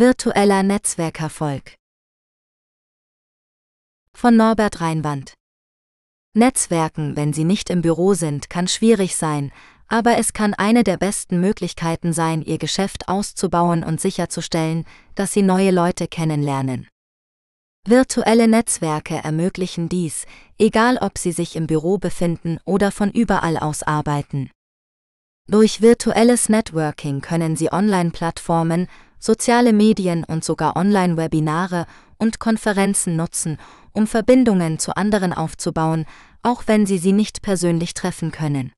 Virtueller Netzwerkerfolg von Norbert Reinwand Netzwerken, wenn sie nicht im Büro sind, kann schwierig sein, aber es kann eine der besten Möglichkeiten sein, ihr Geschäft auszubauen und sicherzustellen, dass sie neue Leute kennenlernen. Virtuelle Netzwerke ermöglichen dies, egal ob sie sich im Büro befinden oder von überall aus arbeiten. Durch virtuelles Networking können sie Online-Plattformen, soziale Medien und sogar Online-Webinare und Konferenzen nutzen, um Verbindungen zu anderen aufzubauen, auch wenn sie sie nicht persönlich treffen können.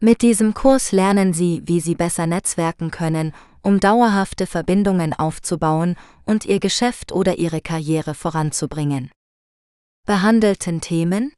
Mit diesem Kurs lernen Sie, wie Sie besser netzwerken können, um dauerhafte Verbindungen aufzubauen und Ihr Geschäft oder Ihre Karriere voranzubringen. Behandelten Themen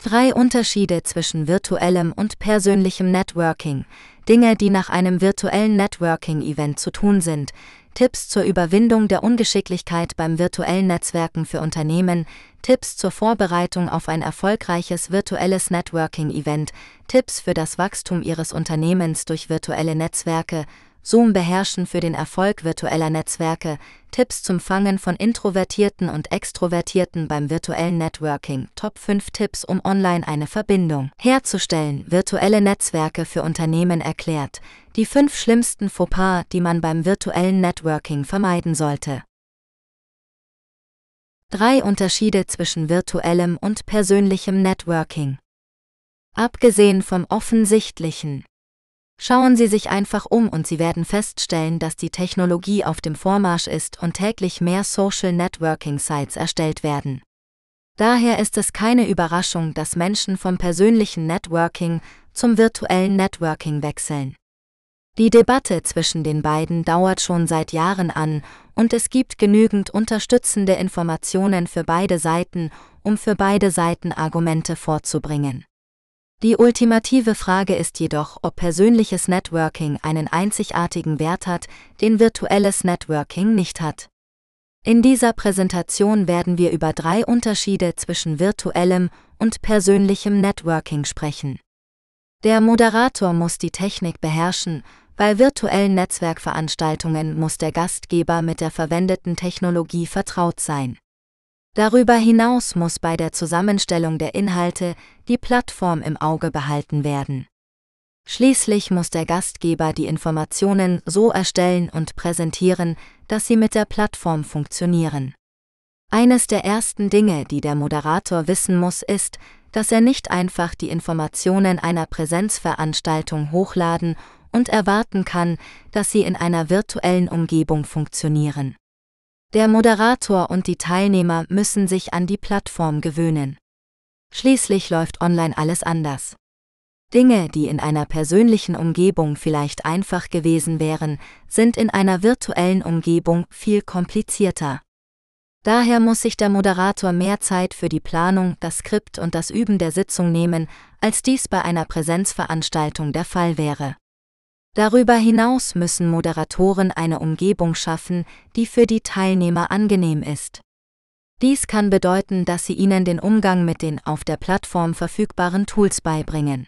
Drei Unterschiede zwischen virtuellem und persönlichem Networking, Dinge, die nach einem virtuellen Networking-Event zu tun sind, Tipps zur Überwindung der Ungeschicklichkeit beim virtuellen Netzwerken für Unternehmen, Tipps zur Vorbereitung auf ein erfolgreiches virtuelles Networking-Event, Tipps für das Wachstum Ihres Unternehmens durch virtuelle Netzwerke, Zoom beherrschen für den Erfolg virtueller Netzwerke, Tipps zum Fangen von Introvertierten und Extrovertierten beim virtuellen Networking, Top 5 Tipps, um online eine Verbindung herzustellen, virtuelle Netzwerke für Unternehmen erklärt, die fünf schlimmsten Fauxpas, die man beim virtuellen Networking vermeiden sollte. Drei Unterschiede zwischen virtuellem und persönlichem Networking. Abgesehen vom offensichtlichen, Schauen Sie sich einfach um und Sie werden feststellen, dass die Technologie auf dem Vormarsch ist und täglich mehr Social Networking Sites erstellt werden. Daher ist es keine Überraschung, dass Menschen vom persönlichen Networking zum virtuellen Networking wechseln. Die Debatte zwischen den beiden dauert schon seit Jahren an und es gibt genügend unterstützende Informationen für beide Seiten, um für beide Seiten Argumente vorzubringen. Die ultimative Frage ist jedoch, ob persönliches Networking einen einzigartigen Wert hat, den virtuelles Networking nicht hat. In dieser Präsentation werden wir über drei Unterschiede zwischen virtuellem und persönlichem Networking sprechen. Der Moderator muss die Technik beherrschen, bei virtuellen Netzwerkveranstaltungen muss der Gastgeber mit der verwendeten Technologie vertraut sein. Darüber hinaus muss bei der Zusammenstellung der Inhalte die Plattform im Auge behalten werden. Schließlich muss der Gastgeber die Informationen so erstellen und präsentieren, dass sie mit der Plattform funktionieren. Eines der ersten Dinge, die der Moderator wissen muss, ist, dass er nicht einfach die Informationen einer Präsenzveranstaltung hochladen und erwarten kann, dass sie in einer virtuellen Umgebung funktionieren. Der Moderator und die Teilnehmer müssen sich an die Plattform gewöhnen. Schließlich läuft online alles anders. Dinge, die in einer persönlichen Umgebung vielleicht einfach gewesen wären, sind in einer virtuellen Umgebung viel komplizierter. Daher muss sich der Moderator mehr Zeit für die Planung, das Skript und das Üben der Sitzung nehmen, als dies bei einer Präsenzveranstaltung der Fall wäre. Darüber hinaus müssen Moderatoren eine Umgebung schaffen, die für die Teilnehmer angenehm ist. Dies kann bedeuten, dass sie ihnen den Umgang mit den auf der Plattform verfügbaren Tools beibringen.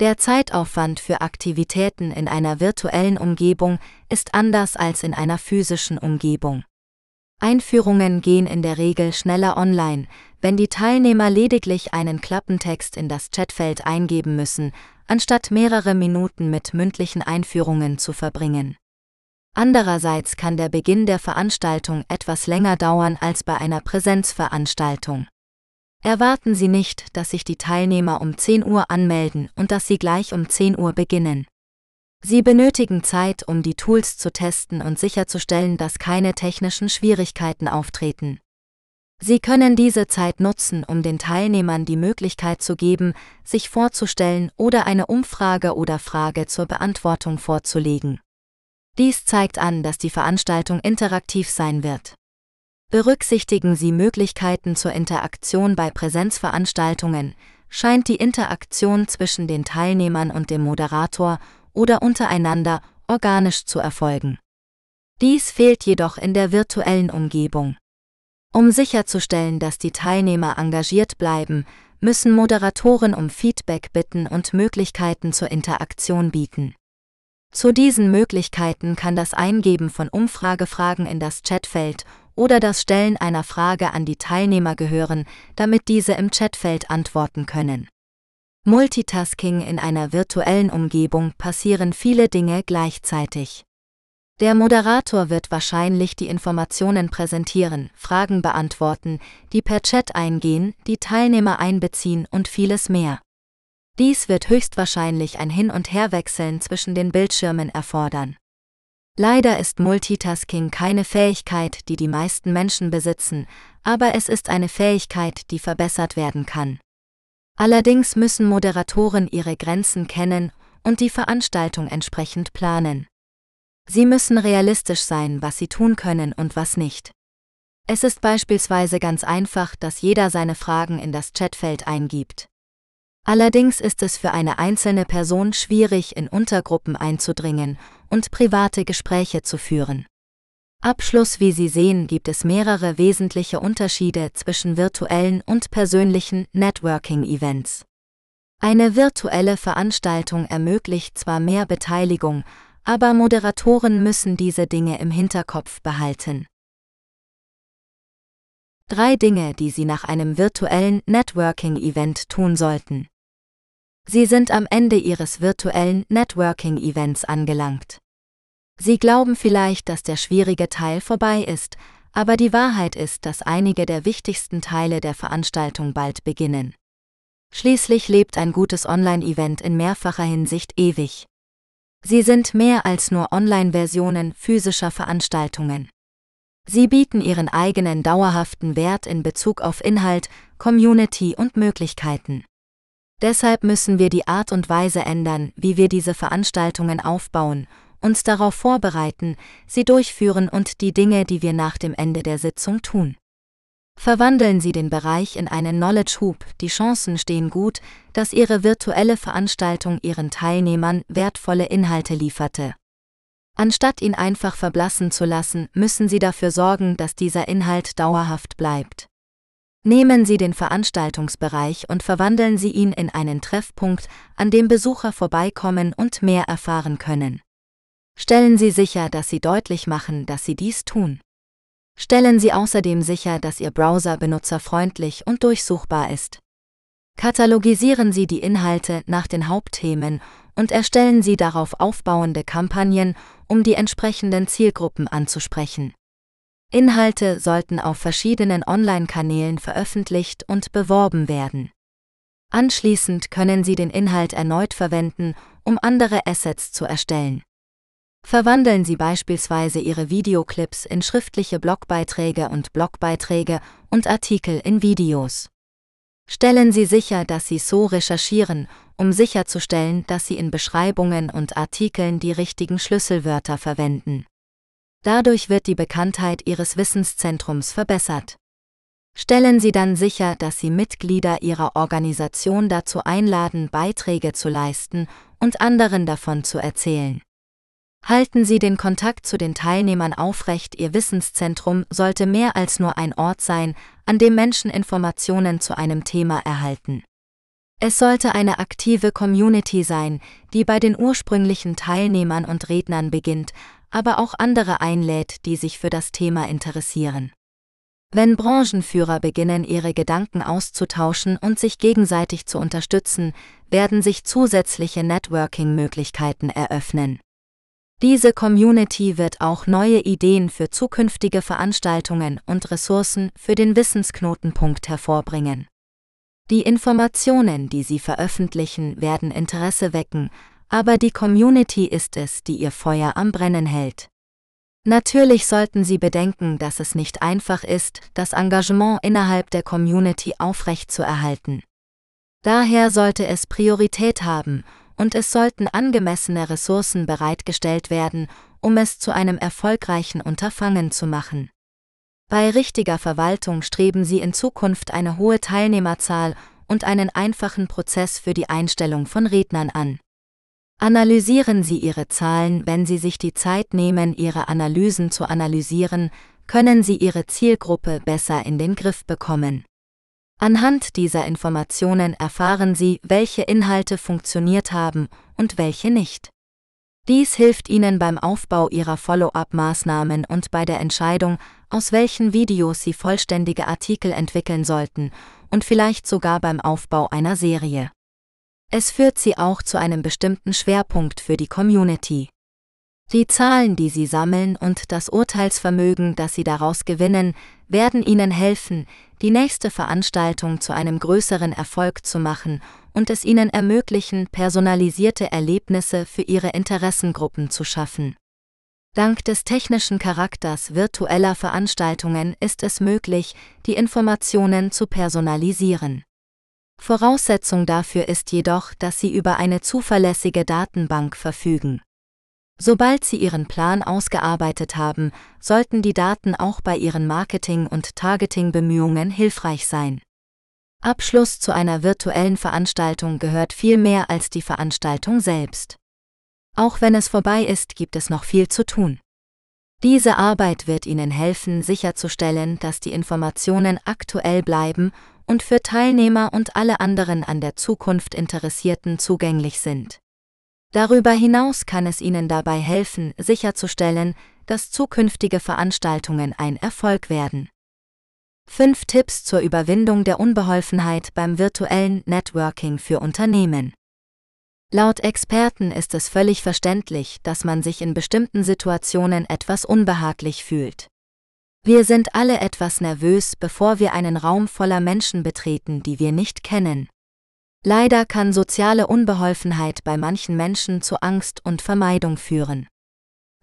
Der Zeitaufwand für Aktivitäten in einer virtuellen Umgebung ist anders als in einer physischen Umgebung. Einführungen gehen in der Regel schneller online, wenn die Teilnehmer lediglich einen Klappentext in das Chatfeld eingeben müssen, anstatt mehrere Minuten mit mündlichen Einführungen zu verbringen. Andererseits kann der Beginn der Veranstaltung etwas länger dauern als bei einer Präsenzveranstaltung. Erwarten Sie nicht, dass sich die Teilnehmer um 10 Uhr anmelden und dass sie gleich um 10 Uhr beginnen. Sie benötigen Zeit, um die Tools zu testen und sicherzustellen, dass keine technischen Schwierigkeiten auftreten. Sie können diese Zeit nutzen, um den Teilnehmern die Möglichkeit zu geben, sich vorzustellen oder eine Umfrage oder Frage zur Beantwortung vorzulegen. Dies zeigt an, dass die Veranstaltung interaktiv sein wird. Berücksichtigen Sie Möglichkeiten zur Interaktion bei Präsenzveranstaltungen, scheint die Interaktion zwischen den Teilnehmern und dem Moderator oder untereinander organisch zu erfolgen. Dies fehlt jedoch in der virtuellen Umgebung. Um sicherzustellen, dass die Teilnehmer engagiert bleiben, müssen Moderatoren um Feedback bitten und Möglichkeiten zur Interaktion bieten. Zu diesen Möglichkeiten kann das Eingeben von Umfragefragen in das Chatfeld oder das Stellen einer Frage an die Teilnehmer gehören, damit diese im Chatfeld antworten können. Multitasking in einer virtuellen Umgebung passieren viele Dinge gleichzeitig. Der Moderator wird wahrscheinlich die Informationen präsentieren, Fragen beantworten, die per Chat eingehen, die Teilnehmer einbeziehen und vieles mehr. Dies wird höchstwahrscheinlich ein Hin- und Herwechseln zwischen den Bildschirmen erfordern. Leider ist Multitasking keine Fähigkeit, die die meisten Menschen besitzen, aber es ist eine Fähigkeit, die verbessert werden kann. Allerdings müssen Moderatoren ihre Grenzen kennen und die Veranstaltung entsprechend planen. Sie müssen realistisch sein, was sie tun können und was nicht. Es ist beispielsweise ganz einfach, dass jeder seine Fragen in das Chatfeld eingibt. Allerdings ist es für eine einzelne Person schwierig, in Untergruppen einzudringen und private Gespräche zu führen. Abschluss Wie Sie sehen, gibt es mehrere wesentliche Unterschiede zwischen virtuellen und persönlichen Networking-Events. Eine virtuelle Veranstaltung ermöglicht zwar mehr Beteiligung, aber Moderatoren müssen diese Dinge im Hinterkopf behalten. Drei Dinge, die Sie nach einem virtuellen Networking-Event tun sollten. Sie sind am Ende Ihres virtuellen Networking-Events angelangt. Sie glauben vielleicht, dass der schwierige Teil vorbei ist, aber die Wahrheit ist, dass einige der wichtigsten Teile der Veranstaltung bald beginnen. Schließlich lebt ein gutes Online-Event in mehrfacher Hinsicht ewig. Sie sind mehr als nur Online-Versionen physischer Veranstaltungen. Sie bieten ihren eigenen dauerhaften Wert in Bezug auf Inhalt, Community und Möglichkeiten. Deshalb müssen wir die Art und Weise ändern, wie wir diese Veranstaltungen aufbauen, uns darauf vorbereiten, sie durchführen und die Dinge, die wir nach dem Ende der Sitzung tun. Verwandeln Sie den Bereich in einen Knowledge Hub, die Chancen stehen gut, dass Ihre virtuelle Veranstaltung Ihren Teilnehmern wertvolle Inhalte lieferte. Anstatt ihn einfach verblassen zu lassen, müssen Sie dafür sorgen, dass dieser Inhalt dauerhaft bleibt. Nehmen Sie den Veranstaltungsbereich und verwandeln Sie ihn in einen Treffpunkt, an dem Besucher vorbeikommen und mehr erfahren können. Stellen Sie sicher, dass Sie deutlich machen, dass Sie dies tun. Stellen Sie außerdem sicher, dass Ihr Browser benutzerfreundlich und durchsuchbar ist. Katalogisieren Sie die Inhalte nach den Hauptthemen und erstellen Sie darauf aufbauende Kampagnen, um die entsprechenden Zielgruppen anzusprechen. Inhalte sollten auf verschiedenen Online-Kanälen veröffentlicht und beworben werden. Anschließend können Sie den Inhalt erneut verwenden, um andere Assets zu erstellen. Verwandeln Sie beispielsweise Ihre Videoclips in schriftliche Blogbeiträge und Blogbeiträge und Artikel in Videos. Stellen Sie sicher, dass Sie so recherchieren, um sicherzustellen, dass Sie in Beschreibungen und Artikeln die richtigen Schlüsselwörter verwenden. Dadurch wird die Bekanntheit Ihres Wissenszentrums verbessert. Stellen Sie dann sicher, dass Sie Mitglieder Ihrer Organisation dazu einladen, Beiträge zu leisten und anderen davon zu erzählen. Halten Sie den Kontakt zu den Teilnehmern aufrecht, Ihr Wissenszentrum sollte mehr als nur ein Ort sein, an dem Menschen Informationen zu einem Thema erhalten. Es sollte eine aktive Community sein, die bei den ursprünglichen Teilnehmern und Rednern beginnt, aber auch andere einlädt, die sich für das Thema interessieren. Wenn Branchenführer beginnen, ihre Gedanken auszutauschen und sich gegenseitig zu unterstützen, werden sich zusätzliche Networking-Möglichkeiten eröffnen. Diese Community wird auch neue Ideen für zukünftige Veranstaltungen und Ressourcen für den Wissensknotenpunkt hervorbringen. Die Informationen, die sie veröffentlichen, werden Interesse wecken, aber die Community ist es, die ihr Feuer am Brennen hält. Natürlich sollten Sie bedenken, dass es nicht einfach ist, das Engagement innerhalb der Community aufrechtzuerhalten. Daher sollte es Priorität haben und es sollten angemessene Ressourcen bereitgestellt werden, um es zu einem erfolgreichen Unterfangen zu machen. Bei richtiger Verwaltung streben Sie in Zukunft eine hohe Teilnehmerzahl und einen einfachen Prozess für die Einstellung von Rednern an. Analysieren Sie Ihre Zahlen, wenn Sie sich die Zeit nehmen, Ihre Analysen zu analysieren, können Sie Ihre Zielgruppe besser in den Griff bekommen. Anhand dieser Informationen erfahren Sie, welche Inhalte funktioniert haben und welche nicht. Dies hilft Ihnen beim Aufbau Ihrer Follow-up-Maßnahmen und bei der Entscheidung, aus welchen Videos Sie vollständige Artikel entwickeln sollten und vielleicht sogar beim Aufbau einer Serie. Es führt Sie auch zu einem bestimmten Schwerpunkt für die Community. Die Zahlen, die Sie sammeln und das Urteilsvermögen, das Sie daraus gewinnen, werden Ihnen helfen, die nächste Veranstaltung zu einem größeren Erfolg zu machen und es Ihnen ermöglichen, personalisierte Erlebnisse für Ihre Interessengruppen zu schaffen. Dank des technischen Charakters virtueller Veranstaltungen ist es möglich, die Informationen zu personalisieren. Voraussetzung dafür ist jedoch, dass Sie über eine zuverlässige Datenbank verfügen. Sobald Sie Ihren Plan ausgearbeitet haben, sollten die Daten auch bei Ihren Marketing- und Targeting-Bemühungen hilfreich sein. Abschluss zu einer virtuellen Veranstaltung gehört viel mehr als die Veranstaltung selbst. Auch wenn es vorbei ist, gibt es noch viel zu tun. Diese Arbeit wird Ihnen helfen, sicherzustellen, dass die Informationen aktuell bleiben und für Teilnehmer und alle anderen an der Zukunft Interessierten zugänglich sind. Darüber hinaus kann es Ihnen dabei helfen, sicherzustellen, dass zukünftige Veranstaltungen ein Erfolg werden. 5 Tipps zur Überwindung der Unbeholfenheit beim virtuellen Networking für Unternehmen. Laut Experten ist es völlig verständlich, dass man sich in bestimmten Situationen etwas unbehaglich fühlt. Wir sind alle etwas nervös, bevor wir einen Raum voller Menschen betreten, die wir nicht kennen. Leider kann soziale Unbeholfenheit bei manchen Menschen zu Angst und Vermeidung führen.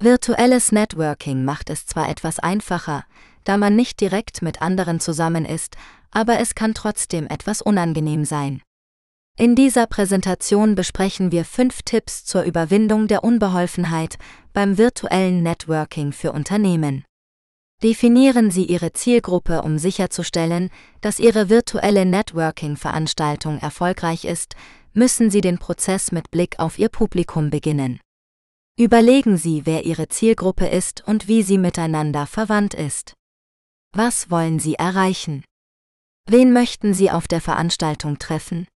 Virtuelles Networking macht es zwar etwas einfacher, da man nicht direkt mit anderen zusammen ist, aber es kann trotzdem etwas unangenehm sein. In dieser Präsentation besprechen wir fünf Tipps zur Überwindung der Unbeholfenheit beim virtuellen Networking für Unternehmen. Definieren Sie Ihre Zielgruppe, um sicherzustellen, dass Ihre virtuelle Networking-Veranstaltung erfolgreich ist, müssen Sie den Prozess mit Blick auf Ihr Publikum beginnen. Überlegen Sie, wer Ihre Zielgruppe ist und wie sie miteinander verwandt ist. Was wollen Sie erreichen? Wen möchten Sie auf der Veranstaltung treffen?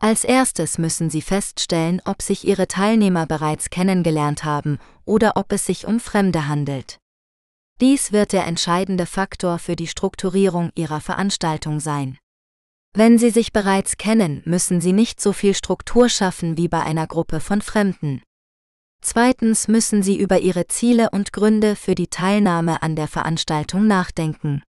Als erstes müssen Sie feststellen, ob sich Ihre Teilnehmer bereits kennengelernt haben oder ob es sich um Fremde handelt. Dies wird der entscheidende Faktor für die Strukturierung Ihrer Veranstaltung sein. Wenn Sie sich bereits kennen, müssen Sie nicht so viel Struktur schaffen wie bei einer Gruppe von Fremden. Zweitens müssen Sie über Ihre Ziele und Gründe für die Teilnahme an der Veranstaltung nachdenken.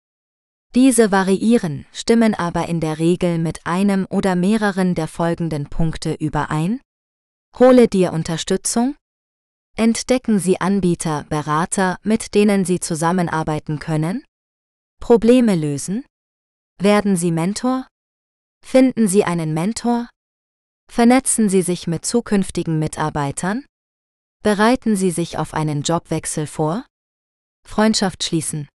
Diese variieren, stimmen aber in der Regel mit einem oder mehreren der folgenden Punkte überein. Hole dir Unterstützung, Entdecken Sie Anbieter, Berater, mit denen Sie zusammenarbeiten können? Probleme lösen? Werden Sie Mentor? Finden Sie einen Mentor? Vernetzen Sie sich mit zukünftigen Mitarbeitern? Bereiten Sie sich auf einen Jobwechsel vor? Freundschaft schließen.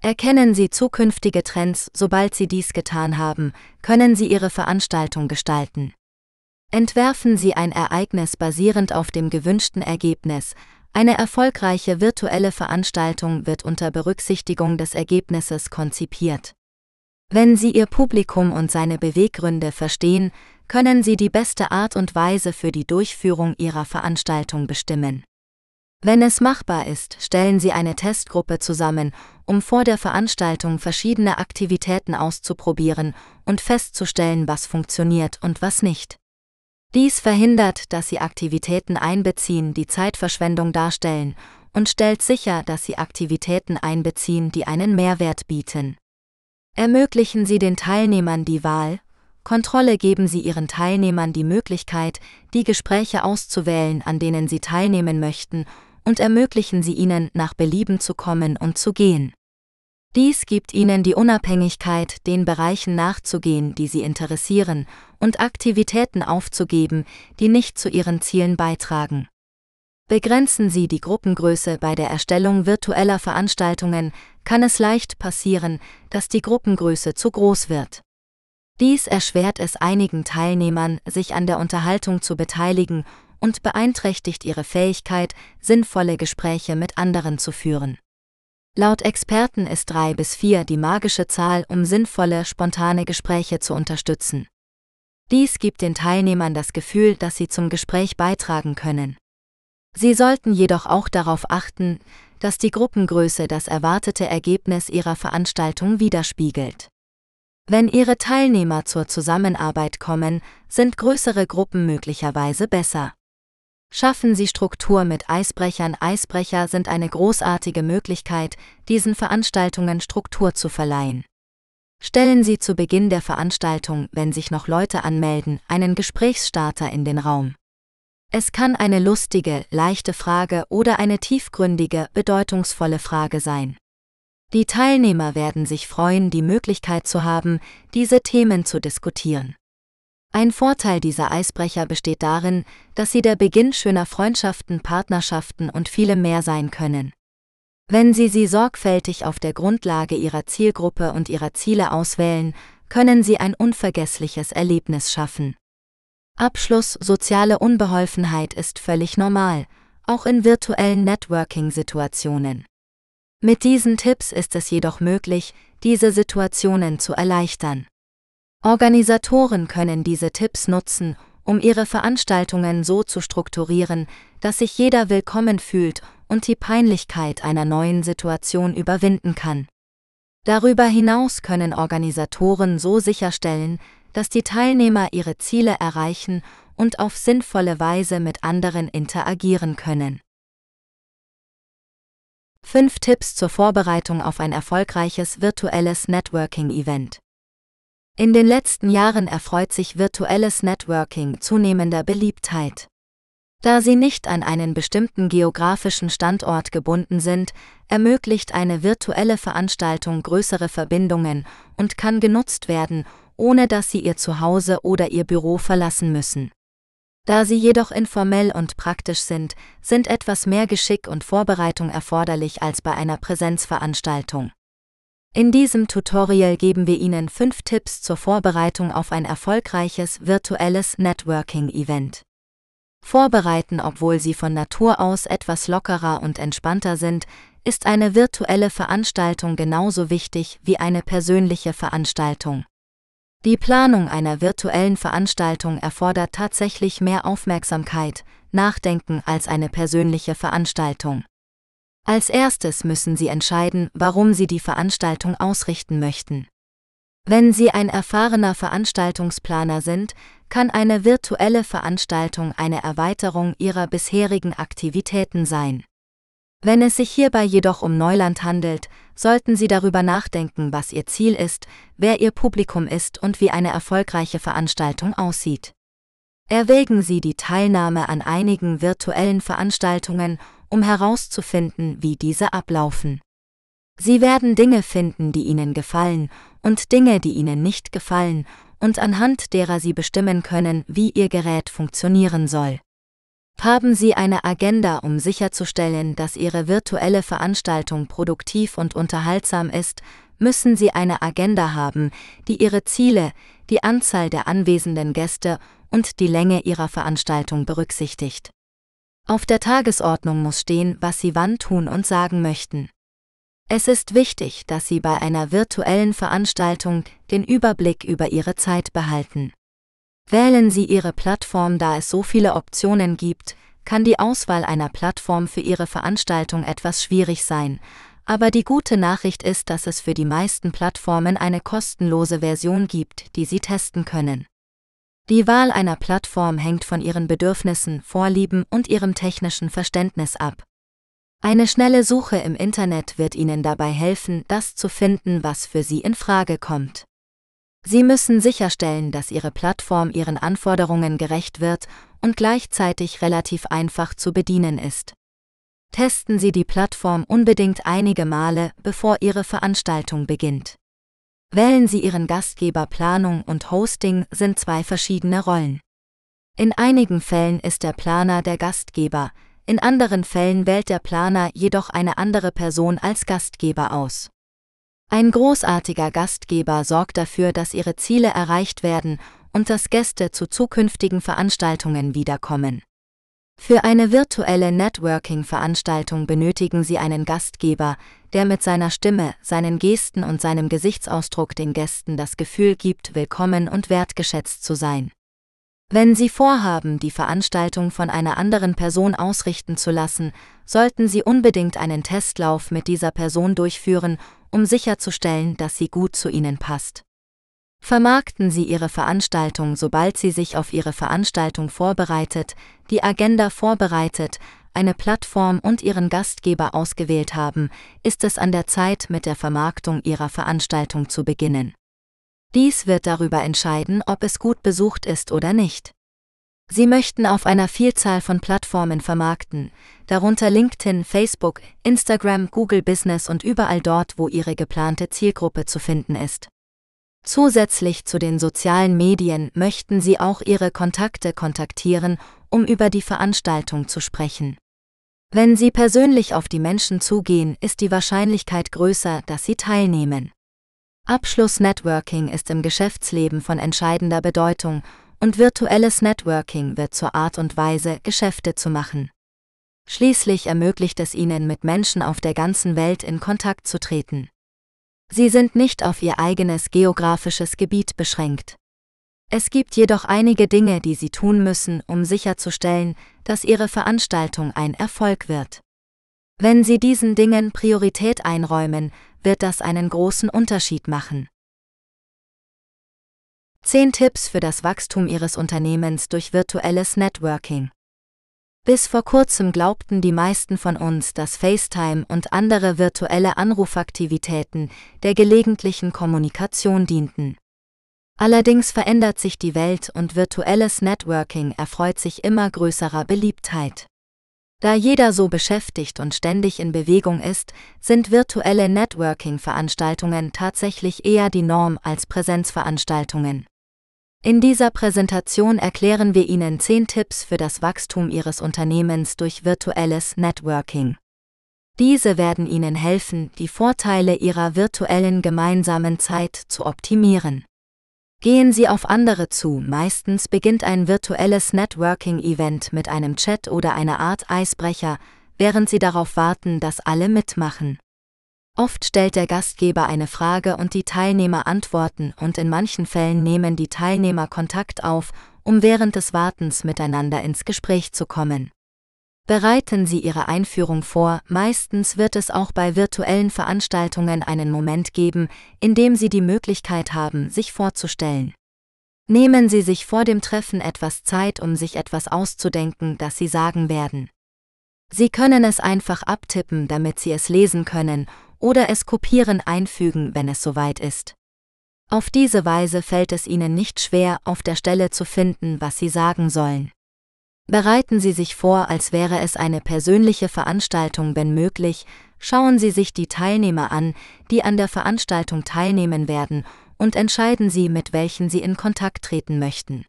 Erkennen Sie zukünftige Trends, sobald Sie dies getan haben, können Sie Ihre Veranstaltung gestalten. Entwerfen Sie ein Ereignis basierend auf dem gewünschten Ergebnis. Eine erfolgreiche virtuelle Veranstaltung wird unter Berücksichtigung des Ergebnisses konzipiert. Wenn Sie Ihr Publikum und seine Beweggründe verstehen, können Sie die beste Art und Weise für die Durchführung Ihrer Veranstaltung bestimmen. Wenn es machbar ist, stellen Sie eine Testgruppe zusammen, um vor der Veranstaltung verschiedene Aktivitäten auszuprobieren und festzustellen, was funktioniert und was nicht. Dies verhindert, dass sie Aktivitäten einbeziehen, die Zeitverschwendung darstellen, und stellt sicher, dass sie Aktivitäten einbeziehen, die einen Mehrwert bieten. Ermöglichen Sie den Teilnehmern die Wahl, Kontrolle geben Sie Ihren Teilnehmern die Möglichkeit, die Gespräche auszuwählen, an denen sie teilnehmen möchten, und ermöglichen Sie ihnen, nach Belieben zu kommen und zu gehen. Dies gibt ihnen die Unabhängigkeit, den Bereichen nachzugehen, die sie interessieren, und Aktivitäten aufzugeben, die nicht zu ihren Zielen beitragen. Begrenzen Sie die Gruppengröße bei der Erstellung virtueller Veranstaltungen, kann es leicht passieren, dass die Gruppengröße zu groß wird. Dies erschwert es einigen Teilnehmern, sich an der Unterhaltung zu beteiligen und beeinträchtigt ihre Fähigkeit, sinnvolle Gespräche mit anderen zu führen. Laut Experten ist drei bis vier die magische Zahl, um sinnvolle, spontane Gespräche zu unterstützen. Dies gibt den Teilnehmern das Gefühl, dass sie zum Gespräch beitragen können. Sie sollten jedoch auch darauf achten, dass die Gruppengröße das erwartete Ergebnis Ihrer Veranstaltung widerspiegelt. Wenn Ihre Teilnehmer zur Zusammenarbeit kommen, sind größere Gruppen möglicherweise besser. Schaffen Sie Struktur mit Eisbrechern. Eisbrecher sind eine großartige Möglichkeit, diesen Veranstaltungen Struktur zu verleihen. Stellen Sie zu Beginn der Veranstaltung, wenn sich noch Leute anmelden, einen Gesprächsstarter in den Raum. Es kann eine lustige, leichte Frage oder eine tiefgründige, bedeutungsvolle Frage sein. Die Teilnehmer werden sich freuen, die Möglichkeit zu haben, diese Themen zu diskutieren. Ein Vorteil dieser Eisbrecher besteht darin, dass sie der Beginn schöner Freundschaften, Partnerschaften und vielem mehr sein können. Wenn Sie sie sorgfältig auf der Grundlage Ihrer Zielgruppe und Ihrer Ziele auswählen, können Sie ein unvergessliches Erlebnis schaffen. Abschluss Soziale Unbeholfenheit ist völlig normal, auch in virtuellen Networking-Situationen. Mit diesen Tipps ist es jedoch möglich, diese Situationen zu erleichtern. Organisatoren können diese Tipps nutzen, um ihre Veranstaltungen so zu strukturieren, dass sich jeder willkommen fühlt und die Peinlichkeit einer neuen Situation überwinden kann. Darüber hinaus können Organisatoren so sicherstellen, dass die Teilnehmer ihre Ziele erreichen und auf sinnvolle Weise mit anderen interagieren können. 5 Tipps zur Vorbereitung auf ein erfolgreiches virtuelles Networking-Event. In den letzten Jahren erfreut sich virtuelles Networking zunehmender Beliebtheit. Da sie nicht an einen bestimmten geografischen Standort gebunden sind, ermöglicht eine virtuelle Veranstaltung größere Verbindungen und kann genutzt werden, ohne dass sie ihr Zuhause oder ihr Büro verlassen müssen. Da sie jedoch informell und praktisch sind, sind etwas mehr Geschick und Vorbereitung erforderlich als bei einer Präsenzveranstaltung. In diesem Tutorial geben wir Ihnen fünf Tipps zur Vorbereitung auf ein erfolgreiches virtuelles Networking-Event. Vorbereiten, obwohl Sie von Natur aus etwas lockerer und entspannter sind, ist eine virtuelle Veranstaltung genauso wichtig wie eine persönliche Veranstaltung. Die Planung einer virtuellen Veranstaltung erfordert tatsächlich mehr Aufmerksamkeit, Nachdenken als eine persönliche Veranstaltung. Als erstes müssen Sie entscheiden, warum Sie die Veranstaltung ausrichten möchten. Wenn Sie ein erfahrener Veranstaltungsplaner sind, kann eine virtuelle Veranstaltung eine Erweiterung Ihrer bisherigen Aktivitäten sein. Wenn es sich hierbei jedoch um Neuland handelt, sollten Sie darüber nachdenken, was Ihr Ziel ist, wer Ihr Publikum ist und wie eine erfolgreiche Veranstaltung aussieht. Erwägen Sie die Teilnahme an einigen virtuellen Veranstaltungen, um herauszufinden, wie diese ablaufen. Sie werden Dinge finden, die Ihnen gefallen, und Dinge, die Ihnen nicht gefallen, und anhand derer Sie bestimmen können, wie Ihr Gerät funktionieren soll. Haben Sie eine Agenda, um sicherzustellen, dass Ihre virtuelle Veranstaltung produktiv und unterhaltsam ist, müssen Sie eine Agenda haben, die Ihre Ziele, die Anzahl der anwesenden Gäste und die Länge Ihrer Veranstaltung berücksichtigt. Auf der Tagesordnung muss stehen, was Sie wann tun und sagen möchten. Es ist wichtig, dass Sie bei einer virtuellen Veranstaltung den Überblick über Ihre Zeit behalten. Wählen Sie Ihre Plattform, da es so viele Optionen gibt, kann die Auswahl einer Plattform für Ihre Veranstaltung etwas schwierig sein, aber die gute Nachricht ist, dass es für die meisten Plattformen eine kostenlose Version gibt, die Sie testen können. Die Wahl einer Plattform hängt von Ihren Bedürfnissen, Vorlieben und Ihrem technischen Verständnis ab. Eine schnelle Suche im Internet wird Ihnen dabei helfen, das zu finden, was für Sie in Frage kommt. Sie müssen sicherstellen, dass Ihre Plattform Ihren Anforderungen gerecht wird und gleichzeitig relativ einfach zu bedienen ist. Testen Sie die Plattform unbedingt einige Male, bevor Ihre Veranstaltung beginnt. Wählen Sie Ihren Gastgeber Planung und Hosting sind zwei verschiedene Rollen. In einigen Fällen ist der Planer der Gastgeber, in anderen Fällen wählt der Planer jedoch eine andere Person als Gastgeber aus. Ein großartiger Gastgeber sorgt dafür, dass ihre Ziele erreicht werden und dass Gäste zu zukünftigen Veranstaltungen wiederkommen. Für eine virtuelle Networking-Veranstaltung benötigen Sie einen Gastgeber, der mit seiner Stimme, seinen Gesten und seinem Gesichtsausdruck den Gästen das Gefühl gibt, willkommen und wertgeschätzt zu sein. Wenn Sie vorhaben, die Veranstaltung von einer anderen Person ausrichten zu lassen, sollten Sie unbedingt einen Testlauf mit dieser Person durchführen, um sicherzustellen, dass sie gut zu Ihnen passt. Vermarkten Sie Ihre Veranstaltung, sobald Sie sich auf Ihre Veranstaltung vorbereitet, die Agenda vorbereitet, eine Plattform und Ihren Gastgeber ausgewählt haben, ist es an der Zeit, mit der Vermarktung Ihrer Veranstaltung zu beginnen. Dies wird darüber entscheiden, ob es gut besucht ist oder nicht. Sie möchten auf einer Vielzahl von Plattformen vermarkten, darunter LinkedIn, Facebook, Instagram, Google Business und überall dort, wo Ihre geplante Zielgruppe zu finden ist. Zusätzlich zu den sozialen Medien möchten Sie auch Ihre Kontakte kontaktieren, um über die Veranstaltung zu sprechen. Wenn Sie persönlich auf die Menschen zugehen, ist die Wahrscheinlichkeit größer, dass sie teilnehmen. Abschluss-Networking ist im Geschäftsleben von entscheidender Bedeutung und virtuelles Networking wird zur Art und Weise, Geschäfte zu machen. Schließlich ermöglicht es Ihnen, mit Menschen auf der ganzen Welt in Kontakt zu treten. Sie sind nicht auf Ihr eigenes geografisches Gebiet beschränkt. Es gibt jedoch einige Dinge, die Sie tun müssen, um sicherzustellen, dass Ihre Veranstaltung ein Erfolg wird. Wenn Sie diesen Dingen Priorität einräumen, wird das einen großen Unterschied machen. 10 Tipps für das Wachstum Ihres Unternehmens durch virtuelles Networking. Bis vor kurzem glaubten die meisten von uns, dass FaceTime und andere virtuelle Anrufaktivitäten der gelegentlichen Kommunikation dienten. Allerdings verändert sich die Welt und virtuelles Networking erfreut sich immer größerer Beliebtheit. Da jeder so beschäftigt und ständig in Bewegung ist, sind virtuelle Networking-Veranstaltungen tatsächlich eher die Norm als Präsenzveranstaltungen. In dieser Präsentation erklären wir Ihnen 10 Tipps für das Wachstum Ihres Unternehmens durch virtuelles Networking. Diese werden Ihnen helfen, die Vorteile Ihrer virtuellen gemeinsamen Zeit zu optimieren. Gehen Sie auf andere zu, meistens beginnt ein virtuelles Networking-Event mit einem Chat oder einer Art Eisbrecher, während Sie darauf warten, dass alle mitmachen. Oft stellt der Gastgeber eine Frage und die Teilnehmer antworten und in manchen Fällen nehmen die Teilnehmer Kontakt auf, um während des Wartens miteinander ins Gespräch zu kommen. Bereiten Sie Ihre Einführung vor, meistens wird es auch bei virtuellen Veranstaltungen einen Moment geben, in dem Sie die Möglichkeit haben, sich vorzustellen. Nehmen Sie sich vor dem Treffen etwas Zeit, um sich etwas auszudenken, das Sie sagen werden. Sie können es einfach abtippen, damit Sie es lesen können, oder es kopieren einfügen, wenn es soweit ist. Auf diese Weise fällt es Ihnen nicht schwer, auf der Stelle zu finden, was Sie sagen sollen. Bereiten Sie sich vor, als wäre es eine persönliche Veranstaltung, wenn möglich, schauen Sie sich die Teilnehmer an, die an der Veranstaltung teilnehmen werden, und entscheiden Sie, mit welchen Sie in Kontakt treten möchten.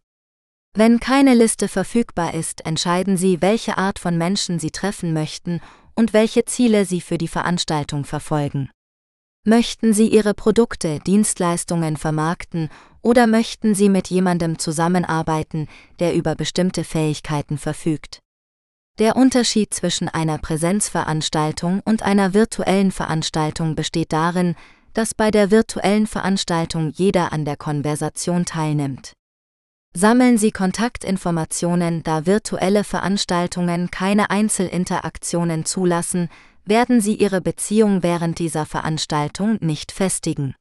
Wenn keine Liste verfügbar ist, entscheiden Sie, welche Art von Menschen Sie treffen möchten und welche Ziele Sie für die Veranstaltung verfolgen. Möchten Sie Ihre Produkte, Dienstleistungen vermarkten oder möchten Sie mit jemandem zusammenarbeiten, der über bestimmte Fähigkeiten verfügt? Der Unterschied zwischen einer Präsenzveranstaltung und einer virtuellen Veranstaltung besteht darin, dass bei der virtuellen Veranstaltung jeder an der Konversation teilnimmt. Sammeln Sie Kontaktinformationen, da virtuelle Veranstaltungen keine Einzelinteraktionen zulassen, werden Sie Ihre Beziehung während dieser Veranstaltung nicht festigen.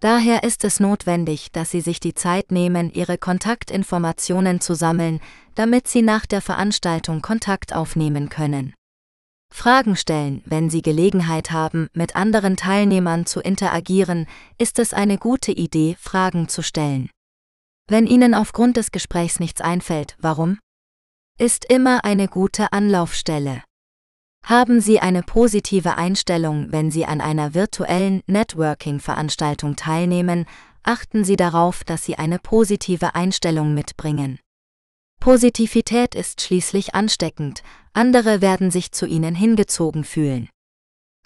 Daher ist es notwendig, dass Sie sich die Zeit nehmen, Ihre Kontaktinformationen zu sammeln, damit Sie nach der Veranstaltung Kontakt aufnehmen können. Fragen stellen, wenn Sie Gelegenheit haben, mit anderen Teilnehmern zu interagieren, ist es eine gute Idee, Fragen zu stellen. Wenn Ihnen aufgrund des Gesprächs nichts einfällt, warum? Ist immer eine gute Anlaufstelle. Haben Sie eine positive Einstellung, wenn Sie an einer virtuellen Networking-Veranstaltung teilnehmen, achten Sie darauf, dass Sie eine positive Einstellung mitbringen. Positivität ist schließlich ansteckend, andere werden sich zu Ihnen hingezogen fühlen.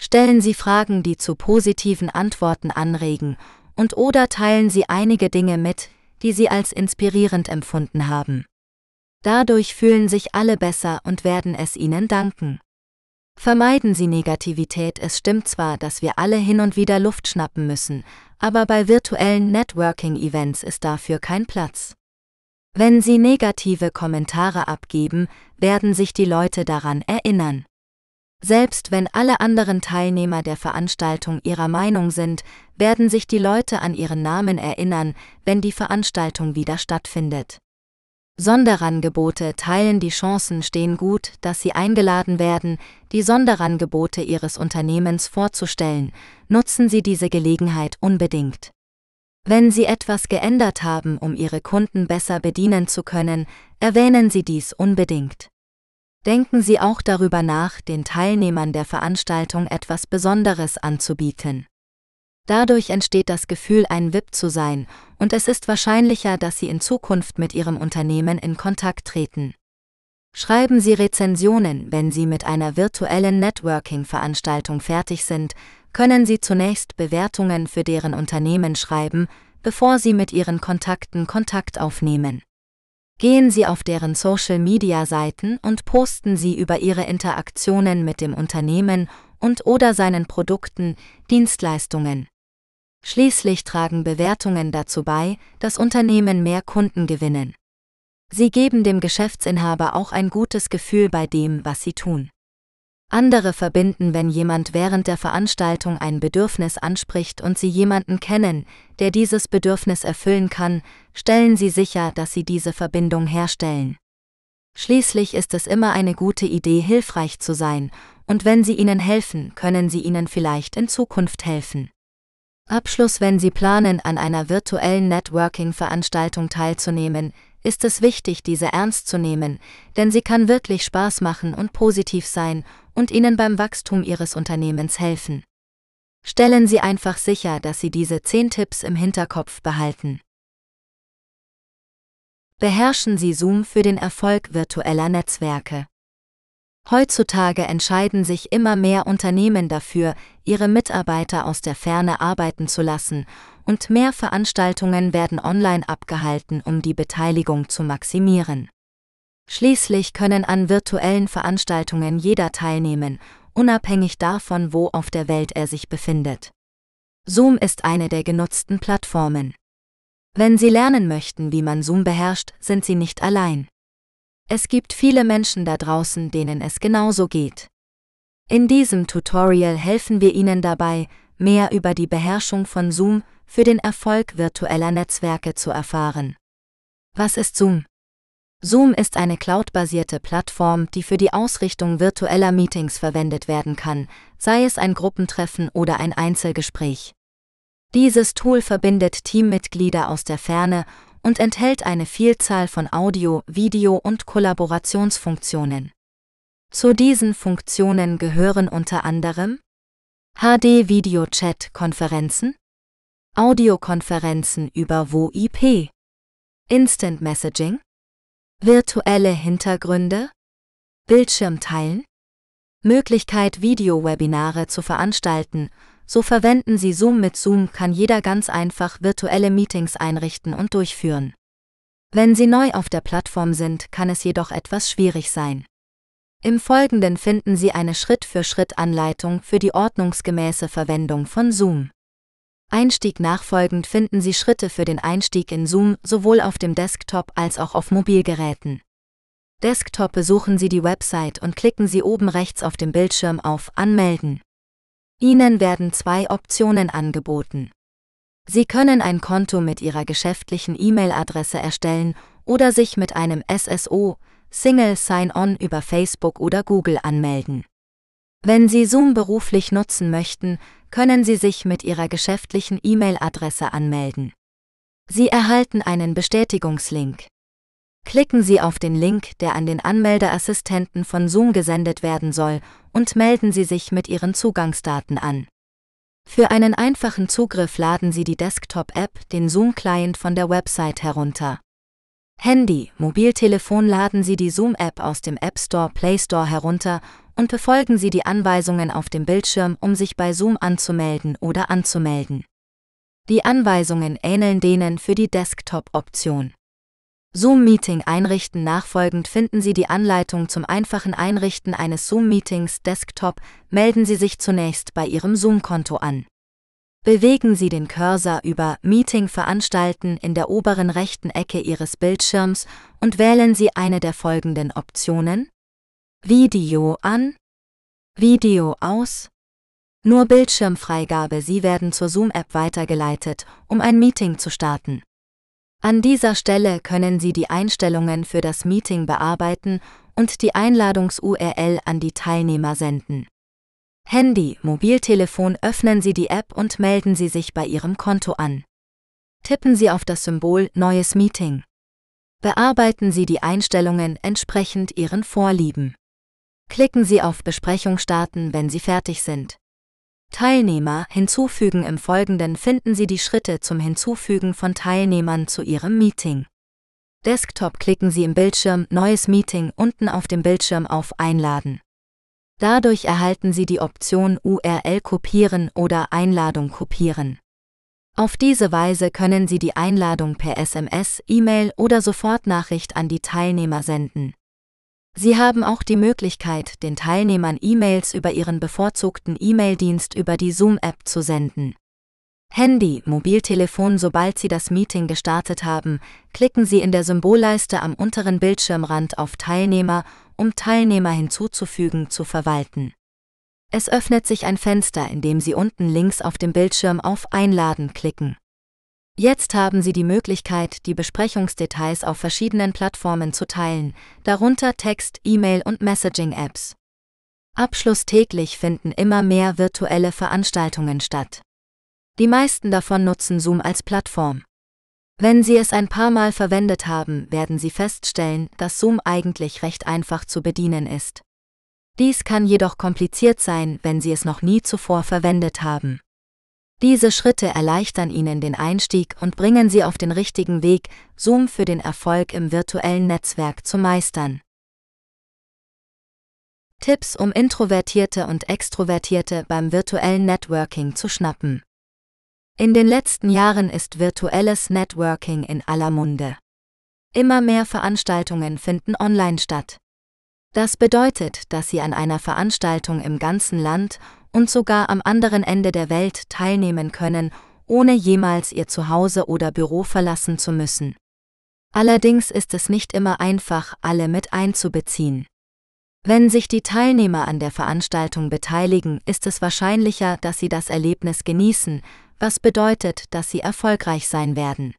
Stellen Sie Fragen, die zu positiven Antworten anregen, und oder teilen Sie einige Dinge mit, die Sie als inspirierend empfunden haben. Dadurch fühlen sich alle besser und werden es Ihnen danken. Vermeiden Sie Negativität. Es stimmt zwar, dass wir alle hin und wieder Luft schnappen müssen, aber bei virtuellen Networking-Events ist dafür kein Platz. Wenn Sie negative Kommentare abgeben, werden sich die Leute daran erinnern. Selbst wenn alle anderen Teilnehmer der Veranstaltung ihrer Meinung sind, werden sich die Leute an ihren Namen erinnern, wenn die Veranstaltung wieder stattfindet. Sonderangebote teilen die Chancen stehen gut, dass Sie eingeladen werden, die Sonderangebote Ihres Unternehmens vorzustellen. Nutzen Sie diese Gelegenheit unbedingt. Wenn Sie etwas geändert haben, um Ihre Kunden besser bedienen zu können, erwähnen Sie dies unbedingt. Denken Sie auch darüber nach, den Teilnehmern der Veranstaltung etwas Besonderes anzubieten. Dadurch entsteht das Gefühl, ein VIP zu sein, und es ist wahrscheinlicher, dass Sie in Zukunft mit Ihrem Unternehmen in Kontakt treten. Schreiben Sie Rezensionen, wenn Sie mit einer virtuellen Networking-Veranstaltung fertig sind, können Sie zunächst Bewertungen für deren Unternehmen schreiben, bevor Sie mit Ihren Kontakten Kontakt aufnehmen. Gehen Sie auf deren Social-Media-Seiten und posten Sie über Ihre Interaktionen mit dem Unternehmen und oder seinen Produkten, Dienstleistungen. Schließlich tragen Bewertungen dazu bei, dass Unternehmen mehr Kunden gewinnen. Sie geben dem Geschäftsinhaber auch ein gutes Gefühl bei dem, was sie tun. Andere verbinden, wenn jemand während der Veranstaltung ein Bedürfnis anspricht und Sie jemanden kennen, der dieses Bedürfnis erfüllen kann, stellen Sie sicher, dass Sie diese Verbindung herstellen. Schließlich ist es immer eine gute Idee, hilfreich zu sein, und wenn Sie ihnen helfen, können Sie ihnen vielleicht in Zukunft helfen. Abschluss Wenn Sie planen, an einer virtuellen Networking-Veranstaltung teilzunehmen, ist es wichtig, diese ernst zu nehmen, denn sie kann wirklich Spaß machen und positiv sein und Ihnen beim Wachstum Ihres Unternehmens helfen. Stellen Sie einfach sicher, dass Sie diese 10 Tipps im Hinterkopf behalten. Beherrschen Sie Zoom für den Erfolg virtueller Netzwerke. Heutzutage entscheiden sich immer mehr Unternehmen dafür, ihre Mitarbeiter aus der Ferne arbeiten zu lassen, und mehr Veranstaltungen werden online abgehalten, um die Beteiligung zu maximieren. Schließlich können an virtuellen Veranstaltungen jeder teilnehmen, unabhängig davon, wo auf der Welt er sich befindet. Zoom ist eine der genutzten Plattformen. Wenn Sie lernen möchten, wie man Zoom beherrscht, sind Sie nicht allein. Es gibt viele Menschen da draußen, denen es genauso geht. In diesem Tutorial helfen wir Ihnen dabei, mehr über die Beherrschung von Zoom für den Erfolg virtueller Netzwerke zu erfahren. Was ist Zoom? Zoom ist eine cloudbasierte Plattform, die für die Ausrichtung virtueller Meetings verwendet werden kann, sei es ein Gruppentreffen oder ein Einzelgespräch. Dieses Tool verbindet Teammitglieder aus der Ferne und enthält eine Vielzahl von Audio-, Video- und Kollaborationsfunktionen. Zu diesen Funktionen gehören unter anderem HD-Video-Chat-Konferenzen, Audiokonferenzen über WoIP, Instant Messaging, virtuelle Hintergründe, Bildschirm teilen, Möglichkeit Video-Webinare zu veranstalten so verwenden Sie Zoom mit Zoom kann jeder ganz einfach virtuelle Meetings einrichten und durchführen. Wenn Sie neu auf der Plattform sind, kann es jedoch etwas schwierig sein. Im Folgenden finden Sie eine Schritt-für-Schritt-Anleitung für die ordnungsgemäße Verwendung von Zoom. Einstieg nachfolgend finden Sie Schritte für den Einstieg in Zoom sowohl auf dem Desktop als auch auf Mobilgeräten. Desktop besuchen Sie die Website und klicken Sie oben rechts auf dem Bildschirm auf Anmelden. Ihnen werden zwei Optionen angeboten. Sie können ein Konto mit Ihrer geschäftlichen E-Mail-Adresse erstellen oder sich mit einem SSO, Single Sign-On über Facebook oder Google anmelden. Wenn Sie Zoom beruflich nutzen möchten, können Sie sich mit Ihrer geschäftlichen E-Mail-Adresse anmelden. Sie erhalten einen Bestätigungslink. Klicken Sie auf den Link, der an den Anmeldeassistenten von Zoom gesendet werden soll, und melden Sie sich mit Ihren Zugangsdaten an. Für einen einfachen Zugriff laden Sie die Desktop-App, den Zoom-Client von der Website herunter. Handy, Mobiltelefon laden Sie die Zoom-App aus dem App Store, Play Store herunter und befolgen Sie die Anweisungen auf dem Bildschirm, um sich bei Zoom anzumelden oder anzumelden. Die Anweisungen ähneln denen für die Desktop-Option. Zoom-Meeting einrichten Nachfolgend finden Sie die Anleitung zum einfachen Einrichten eines Zoom-Meetings Desktop, melden Sie sich zunächst bei Ihrem Zoom-Konto an. Bewegen Sie den Cursor über Meeting veranstalten in der oberen rechten Ecke Ihres Bildschirms und wählen Sie eine der folgenden Optionen. Video an, Video aus, nur Bildschirmfreigabe, Sie werden zur Zoom-App weitergeleitet, um ein Meeting zu starten. An dieser Stelle können Sie die Einstellungen für das Meeting bearbeiten und die Einladungs-URL an die Teilnehmer senden. Handy, Mobiltelefon öffnen Sie die App und melden Sie sich bei Ihrem Konto an. Tippen Sie auf das Symbol Neues Meeting. Bearbeiten Sie die Einstellungen entsprechend Ihren Vorlieben. Klicken Sie auf Besprechung starten, wenn Sie fertig sind. Teilnehmer hinzufügen im Folgenden finden Sie die Schritte zum Hinzufügen von Teilnehmern zu Ihrem Meeting. Desktop klicken Sie im Bildschirm Neues Meeting unten auf dem Bildschirm auf Einladen. Dadurch erhalten Sie die Option URL kopieren oder Einladung kopieren. Auf diese Weise können Sie die Einladung per SMS, E-Mail oder Sofortnachricht an die Teilnehmer senden. Sie haben auch die Möglichkeit, den Teilnehmern E-Mails über ihren bevorzugten E-Mail-Dienst über die Zoom-App zu senden. Handy, Mobiltelefon Sobald Sie das Meeting gestartet haben, klicken Sie in der Symbolleiste am unteren Bildschirmrand auf Teilnehmer, um Teilnehmer hinzuzufügen, zu verwalten. Es öffnet sich ein Fenster, in dem Sie unten links auf dem Bildschirm auf Einladen klicken. Jetzt haben Sie die Möglichkeit, die Besprechungsdetails auf verschiedenen Plattformen zu teilen, darunter Text, E-Mail und Messaging-Apps. Abschluss täglich finden immer mehr virtuelle Veranstaltungen statt. Die meisten davon nutzen Zoom als Plattform. Wenn Sie es ein paar Mal verwendet haben, werden Sie feststellen, dass Zoom eigentlich recht einfach zu bedienen ist. Dies kann jedoch kompliziert sein, wenn Sie es noch nie zuvor verwendet haben. Diese Schritte erleichtern Ihnen den Einstieg und bringen Sie auf den richtigen Weg, Zoom für den Erfolg im virtuellen Netzwerk zu meistern. Tipps, um Introvertierte und Extrovertierte beim virtuellen Networking zu schnappen. In den letzten Jahren ist virtuelles Networking in aller Munde. Immer mehr Veranstaltungen finden online statt. Das bedeutet, dass Sie an einer Veranstaltung im ganzen Land und sogar am anderen Ende der Welt teilnehmen können, ohne jemals Ihr Zuhause oder Büro verlassen zu müssen. Allerdings ist es nicht immer einfach, alle mit einzubeziehen. Wenn sich die Teilnehmer an der Veranstaltung beteiligen, ist es wahrscheinlicher, dass sie das Erlebnis genießen, was bedeutet, dass sie erfolgreich sein werden.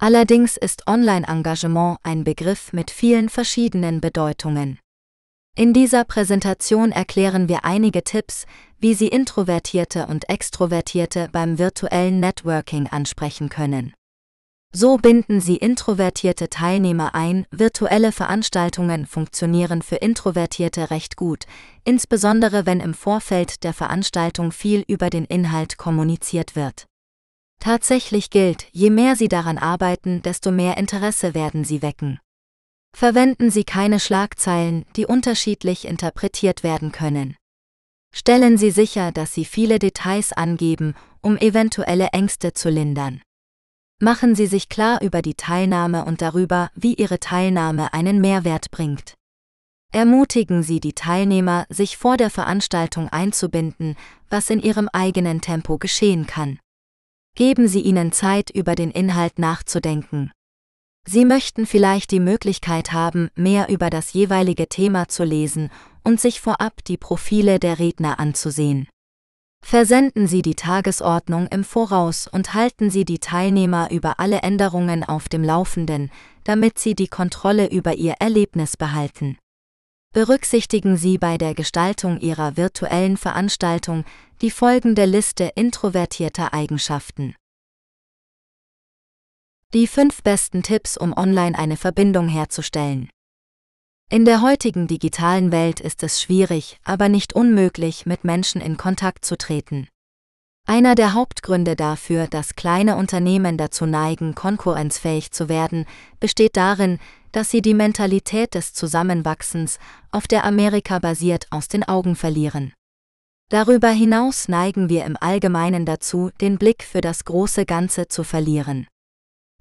Allerdings ist Online-Engagement ein Begriff mit vielen verschiedenen Bedeutungen. In dieser Präsentation erklären wir einige Tipps, wie Sie Introvertierte und Extrovertierte beim virtuellen Networking ansprechen können. So binden Sie introvertierte Teilnehmer ein, virtuelle Veranstaltungen funktionieren für Introvertierte recht gut, insbesondere wenn im Vorfeld der Veranstaltung viel über den Inhalt kommuniziert wird. Tatsächlich gilt, je mehr Sie daran arbeiten, desto mehr Interesse werden Sie wecken. Verwenden Sie keine Schlagzeilen, die unterschiedlich interpretiert werden können. Stellen Sie sicher, dass Sie viele Details angeben, um eventuelle Ängste zu lindern. Machen Sie sich klar über die Teilnahme und darüber, wie Ihre Teilnahme einen Mehrwert bringt. Ermutigen Sie die Teilnehmer, sich vor der Veranstaltung einzubinden, was in ihrem eigenen Tempo geschehen kann. Geben Sie ihnen Zeit, über den Inhalt nachzudenken. Sie möchten vielleicht die Möglichkeit haben, mehr über das jeweilige Thema zu lesen und sich vorab die Profile der Redner anzusehen. Versenden Sie die Tagesordnung im Voraus und halten Sie die Teilnehmer über alle Änderungen auf dem Laufenden, damit sie die Kontrolle über ihr Erlebnis behalten. Berücksichtigen Sie bei der Gestaltung Ihrer virtuellen Veranstaltung die folgende Liste introvertierter Eigenschaften. Die fünf besten Tipps, um online eine Verbindung herzustellen. In der heutigen digitalen Welt ist es schwierig, aber nicht unmöglich, mit Menschen in Kontakt zu treten. Einer der Hauptgründe dafür, dass kleine Unternehmen dazu neigen, konkurrenzfähig zu werden, besteht darin, dass sie die Mentalität des Zusammenwachsens, auf der Amerika basiert, aus den Augen verlieren. Darüber hinaus neigen wir im Allgemeinen dazu, den Blick für das große Ganze zu verlieren.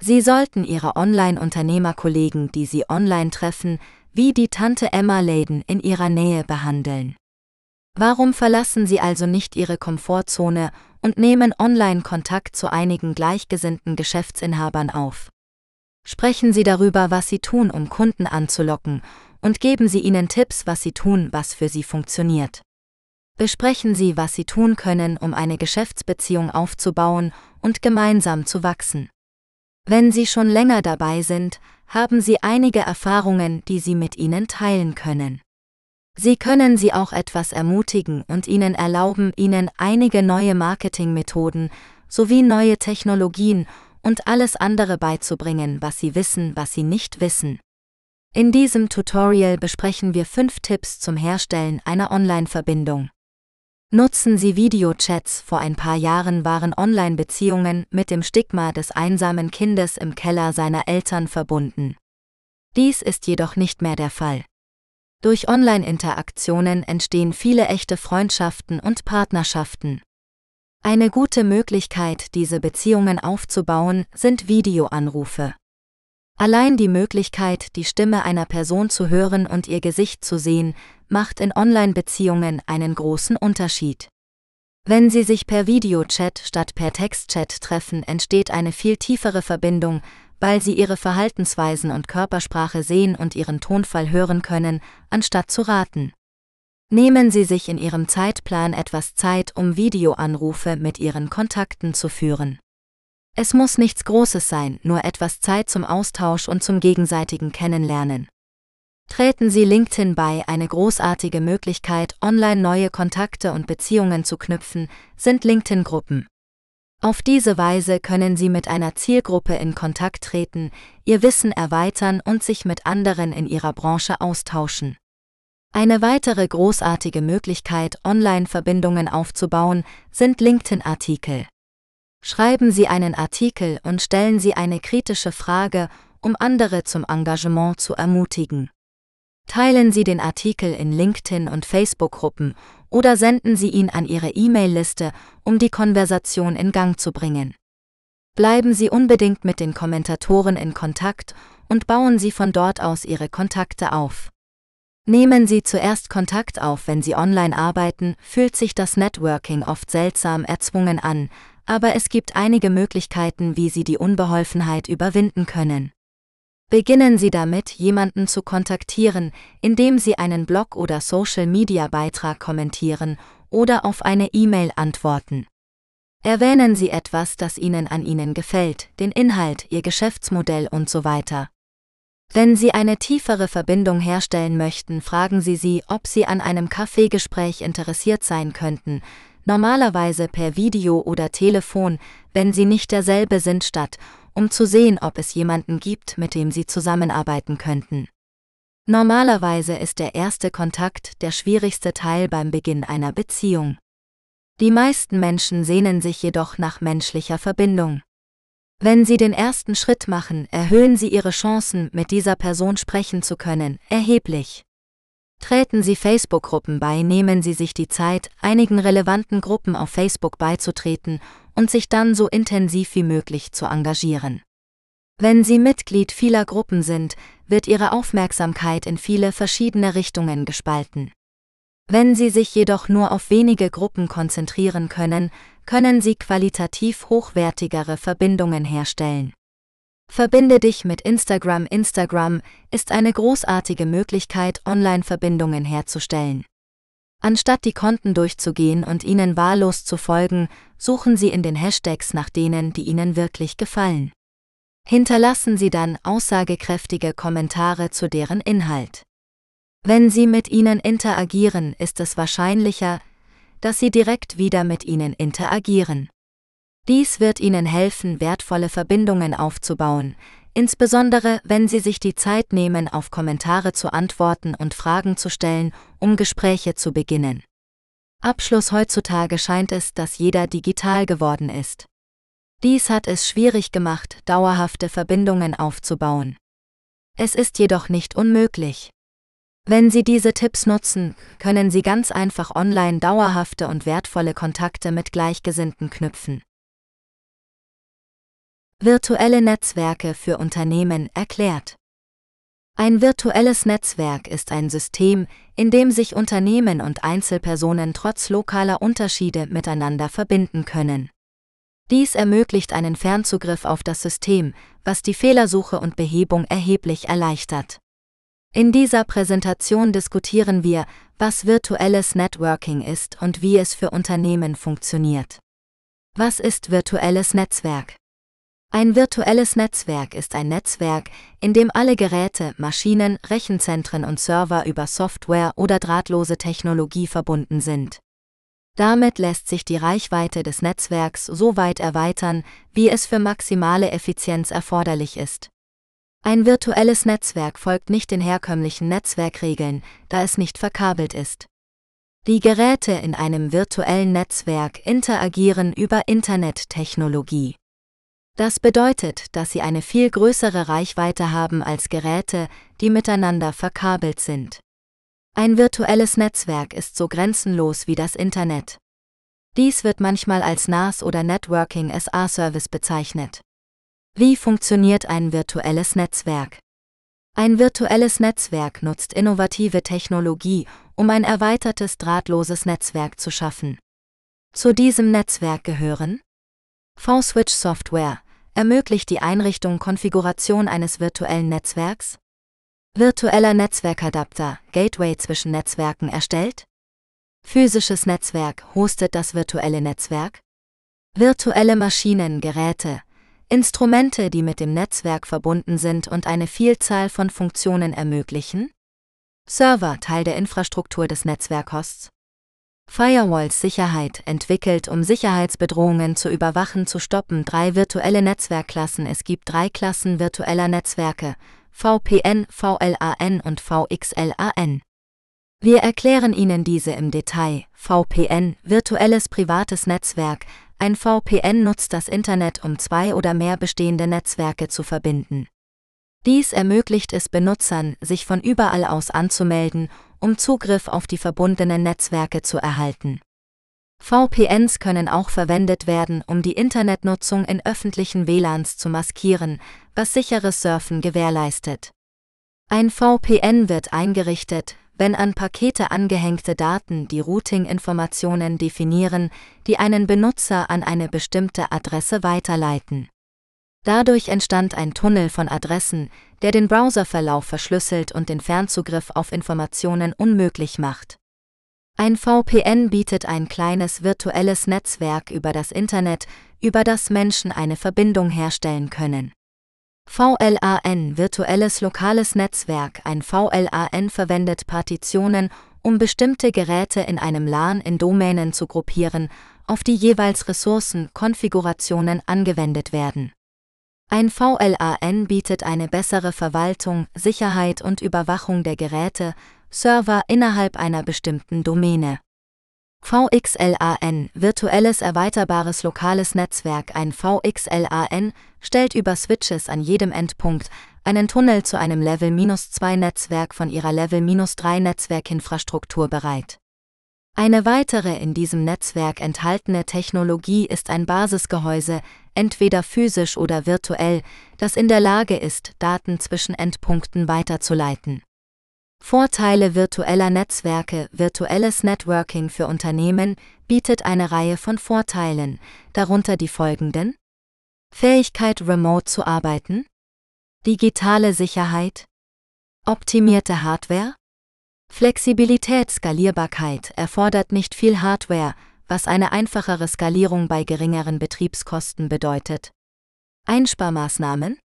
Sie sollten Ihre Online-Unternehmerkollegen, die Sie online treffen, wie die Tante Emma Layden in ihrer Nähe behandeln. Warum verlassen Sie also nicht Ihre Komfortzone, und nehmen online Kontakt zu einigen gleichgesinnten Geschäftsinhabern auf. Sprechen Sie darüber, was Sie tun, um Kunden anzulocken, und geben Sie ihnen Tipps, was Sie tun, was für Sie funktioniert. Besprechen Sie, was Sie tun können, um eine Geschäftsbeziehung aufzubauen und gemeinsam zu wachsen. Wenn Sie schon länger dabei sind, haben Sie einige Erfahrungen, die Sie mit ihnen teilen können. Sie können Sie auch etwas ermutigen und Ihnen erlauben, Ihnen einige neue Marketingmethoden sowie neue Technologien und alles andere beizubringen, was Sie wissen, was Sie nicht wissen. In diesem Tutorial besprechen wir fünf Tipps zum Herstellen einer Online-Verbindung. Nutzen Sie Videochats. Vor ein paar Jahren waren Online-Beziehungen mit dem Stigma des einsamen Kindes im Keller seiner Eltern verbunden. Dies ist jedoch nicht mehr der Fall. Durch Online-Interaktionen entstehen viele echte Freundschaften und Partnerschaften. Eine gute Möglichkeit, diese Beziehungen aufzubauen, sind Videoanrufe. Allein die Möglichkeit, die Stimme einer Person zu hören und ihr Gesicht zu sehen, macht in Online-Beziehungen einen großen Unterschied. Wenn Sie sich per Videochat statt per Textchat treffen, entsteht eine viel tiefere Verbindung, weil Sie Ihre Verhaltensweisen und Körpersprache sehen und Ihren Tonfall hören können, anstatt zu raten. Nehmen Sie sich in Ihrem Zeitplan etwas Zeit, um Videoanrufe mit Ihren Kontakten zu führen. Es muss nichts Großes sein, nur etwas Zeit zum Austausch und zum gegenseitigen Kennenlernen. Treten Sie LinkedIn bei, eine großartige Möglichkeit, online neue Kontakte und Beziehungen zu knüpfen, sind LinkedIn-Gruppen. Auf diese Weise können Sie mit einer Zielgruppe in Kontakt treten, Ihr Wissen erweitern und sich mit anderen in Ihrer Branche austauschen. Eine weitere großartige Möglichkeit, Online-Verbindungen aufzubauen, sind LinkedIn-Artikel. Schreiben Sie einen Artikel und stellen Sie eine kritische Frage, um andere zum Engagement zu ermutigen. Teilen Sie den Artikel in LinkedIn und Facebook-Gruppen oder senden Sie ihn an Ihre E-Mail-Liste, um die Konversation in Gang zu bringen. Bleiben Sie unbedingt mit den Kommentatoren in Kontakt und bauen Sie von dort aus Ihre Kontakte auf. Nehmen Sie zuerst Kontakt auf, wenn Sie online arbeiten, fühlt sich das Networking oft seltsam erzwungen an, aber es gibt einige Möglichkeiten, wie Sie die Unbeholfenheit überwinden können. Beginnen Sie damit, jemanden zu kontaktieren, indem Sie einen Blog- oder Social-Media-Beitrag kommentieren oder auf eine E-Mail antworten. Erwähnen Sie etwas, das Ihnen an Ihnen gefällt, den Inhalt, Ihr Geschäftsmodell und so weiter. Wenn Sie eine tiefere Verbindung herstellen möchten, fragen Sie sie, ob Sie an einem Kaffeegespräch interessiert sein könnten, normalerweise per Video oder Telefon, wenn Sie nicht derselbe sind statt, um zu sehen, ob es jemanden gibt, mit dem Sie zusammenarbeiten könnten. Normalerweise ist der erste Kontakt der schwierigste Teil beim Beginn einer Beziehung. Die meisten Menschen sehnen sich jedoch nach menschlicher Verbindung. Wenn Sie den ersten Schritt machen, erhöhen Sie Ihre Chancen, mit dieser Person sprechen zu können, erheblich. Treten Sie Facebook-Gruppen bei, nehmen Sie sich die Zeit, einigen relevanten Gruppen auf Facebook beizutreten und sich dann so intensiv wie möglich zu engagieren. Wenn Sie Mitglied vieler Gruppen sind, wird Ihre Aufmerksamkeit in viele verschiedene Richtungen gespalten. Wenn Sie sich jedoch nur auf wenige Gruppen konzentrieren können, können Sie qualitativ hochwertigere Verbindungen herstellen. Verbinde dich mit Instagram. Instagram ist eine großartige Möglichkeit, Online-Verbindungen herzustellen. Anstatt die Konten durchzugehen und ihnen wahllos zu folgen, suchen Sie in den Hashtags nach denen, die Ihnen wirklich gefallen. Hinterlassen Sie dann aussagekräftige Kommentare zu deren Inhalt. Wenn Sie mit ihnen interagieren, ist es wahrscheinlicher, dass Sie direkt wieder mit ihnen interagieren. Dies wird Ihnen helfen, wertvolle Verbindungen aufzubauen, insbesondere wenn Sie sich die Zeit nehmen, auf Kommentare zu antworten und Fragen zu stellen, um Gespräche zu beginnen. Abschluss heutzutage scheint es, dass jeder digital geworden ist. Dies hat es schwierig gemacht, dauerhafte Verbindungen aufzubauen. Es ist jedoch nicht unmöglich. Wenn Sie diese Tipps nutzen, können Sie ganz einfach online dauerhafte und wertvolle Kontakte mit Gleichgesinnten knüpfen. Virtuelle Netzwerke für Unternehmen erklärt. Ein virtuelles Netzwerk ist ein System, in dem sich Unternehmen und Einzelpersonen trotz lokaler Unterschiede miteinander verbinden können. Dies ermöglicht einen Fernzugriff auf das System, was die Fehlersuche und Behebung erheblich erleichtert. In dieser Präsentation diskutieren wir, was virtuelles Networking ist und wie es für Unternehmen funktioniert. Was ist virtuelles Netzwerk? Ein virtuelles Netzwerk ist ein Netzwerk, in dem alle Geräte, Maschinen, Rechenzentren und Server über Software oder drahtlose Technologie verbunden sind. Damit lässt sich die Reichweite des Netzwerks so weit erweitern, wie es für maximale Effizienz erforderlich ist. Ein virtuelles Netzwerk folgt nicht den herkömmlichen Netzwerkregeln, da es nicht verkabelt ist. Die Geräte in einem virtuellen Netzwerk interagieren über Internettechnologie. Das bedeutet, dass sie eine viel größere Reichweite haben als Geräte, die miteinander verkabelt sind. Ein virtuelles Netzwerk ist so grenzenlos wie das Internet. Dies wird manchmal als NAS oder Networking as Service bezeichnet. Wie funktioniert ein virtuelles Netzwerk? Ein virtuelles Netzwerk nutzt innovative Technologie, um ein erweitertes drahtloses Netzwerk zu schaffen. Zu diesem Netzwerk gehören V-Switch Software, ermöglicht die Einrichtung Konfiguration eines virtuellen Netzwerks? Virtueller Netzwerkadapter, Gateway zwischen Netzwerken erstellt? Physisches Netzwerk hostet das virtuelle Netzwerk? Virtuelle Maschinen, Geräte, Instrumente, die mit dem Netzwerk verbunden sind und eine Vielzahl von Funktionen ermöglichen? Server, Teil der Infrastruktur des Netzwerkhosts? Firewalls Sicherheit entwickelt, um Sicherheitsbedrohungen zu überwachen, zu stoppen. Drei virtuelle Netzwerkklassen. Es gibt drei Klassen virtueller Netzwerke: VPN, VLAN und VXLAN. Wir erklären Ihnen diese im Detail. VPN, virtuelles privates Netzwerk. Ein VPN nutzt das Internet, um zwei oder mehr bestehende Netzwerke zu verbinden. Dies ermöglicht es Benutzern, sich von überall aus anzumelden um Zugriff auf die verbundenen Netzwerke zu erhalten. VPNs können auch verwendet werden, um die Internetnutzung in öffentlichen WLANs zu maskieren, was sicheres Surfen gewährleistet. Ein VPN wird eingerichtet, wenn an Pakete angehängte Daten die Routing-Informationen definieren, die einen Benutzer an eine bestimmte Adresse weiterleiten. Dadurch entstand ein Tunnel von Adressen, der den Browserverlauf verschlüsselt und den Fernzugriff auf Informationen unmöglich macht. Ein VPN bietet ein kleines virtuelles Netzwerk über das Internet, über das Menschen eine Verbindung herstellen können. VLAN virtuelles lokales Netzwerk Ein VLAN verwendet Partitionen, um bestimmte Geräte in einem LAN in Domänen zu gruppieren, auf die jeweils Ressourcen, Konfigurationen angewendet werden. Ein VLAN bietet eine bessere Verwaltung, Sicherheit und Überwachung der Geräte, Server innerhalb einer bestimmten Domäne. VXLAN, virtuelles erweiterbares lokales Netzwerk Ein VXLAN stellt über Switches an jedem Endpunkt einen Tunnel zu einem Level-2-Netzwerk von ihrer Level-3-Netzwerkinfrastruktur bereit. Eine weitere in diesem Netzwerk enthaltene Technologie ist ein Basisgehäuse, entweder physisch oder virtuell, das in der Lage ist, Daten zwischen Endpunkten weiterzuleiten. Vorteile virtueller Netzwerke Virtuelles Networking für Unternehmen bietet eine Reihe von Vorteilen, darunter die folgenden Fähigkeit, remote zu arbeiten, digitale Sicherheit, optimierte Hardware, Flexibilität Skalierbarkeit erfordert nicht viel Hardware, was eine einfachere Skalierung bei geringeren Betriebskosten bedeutet. Einsparmaßnahmen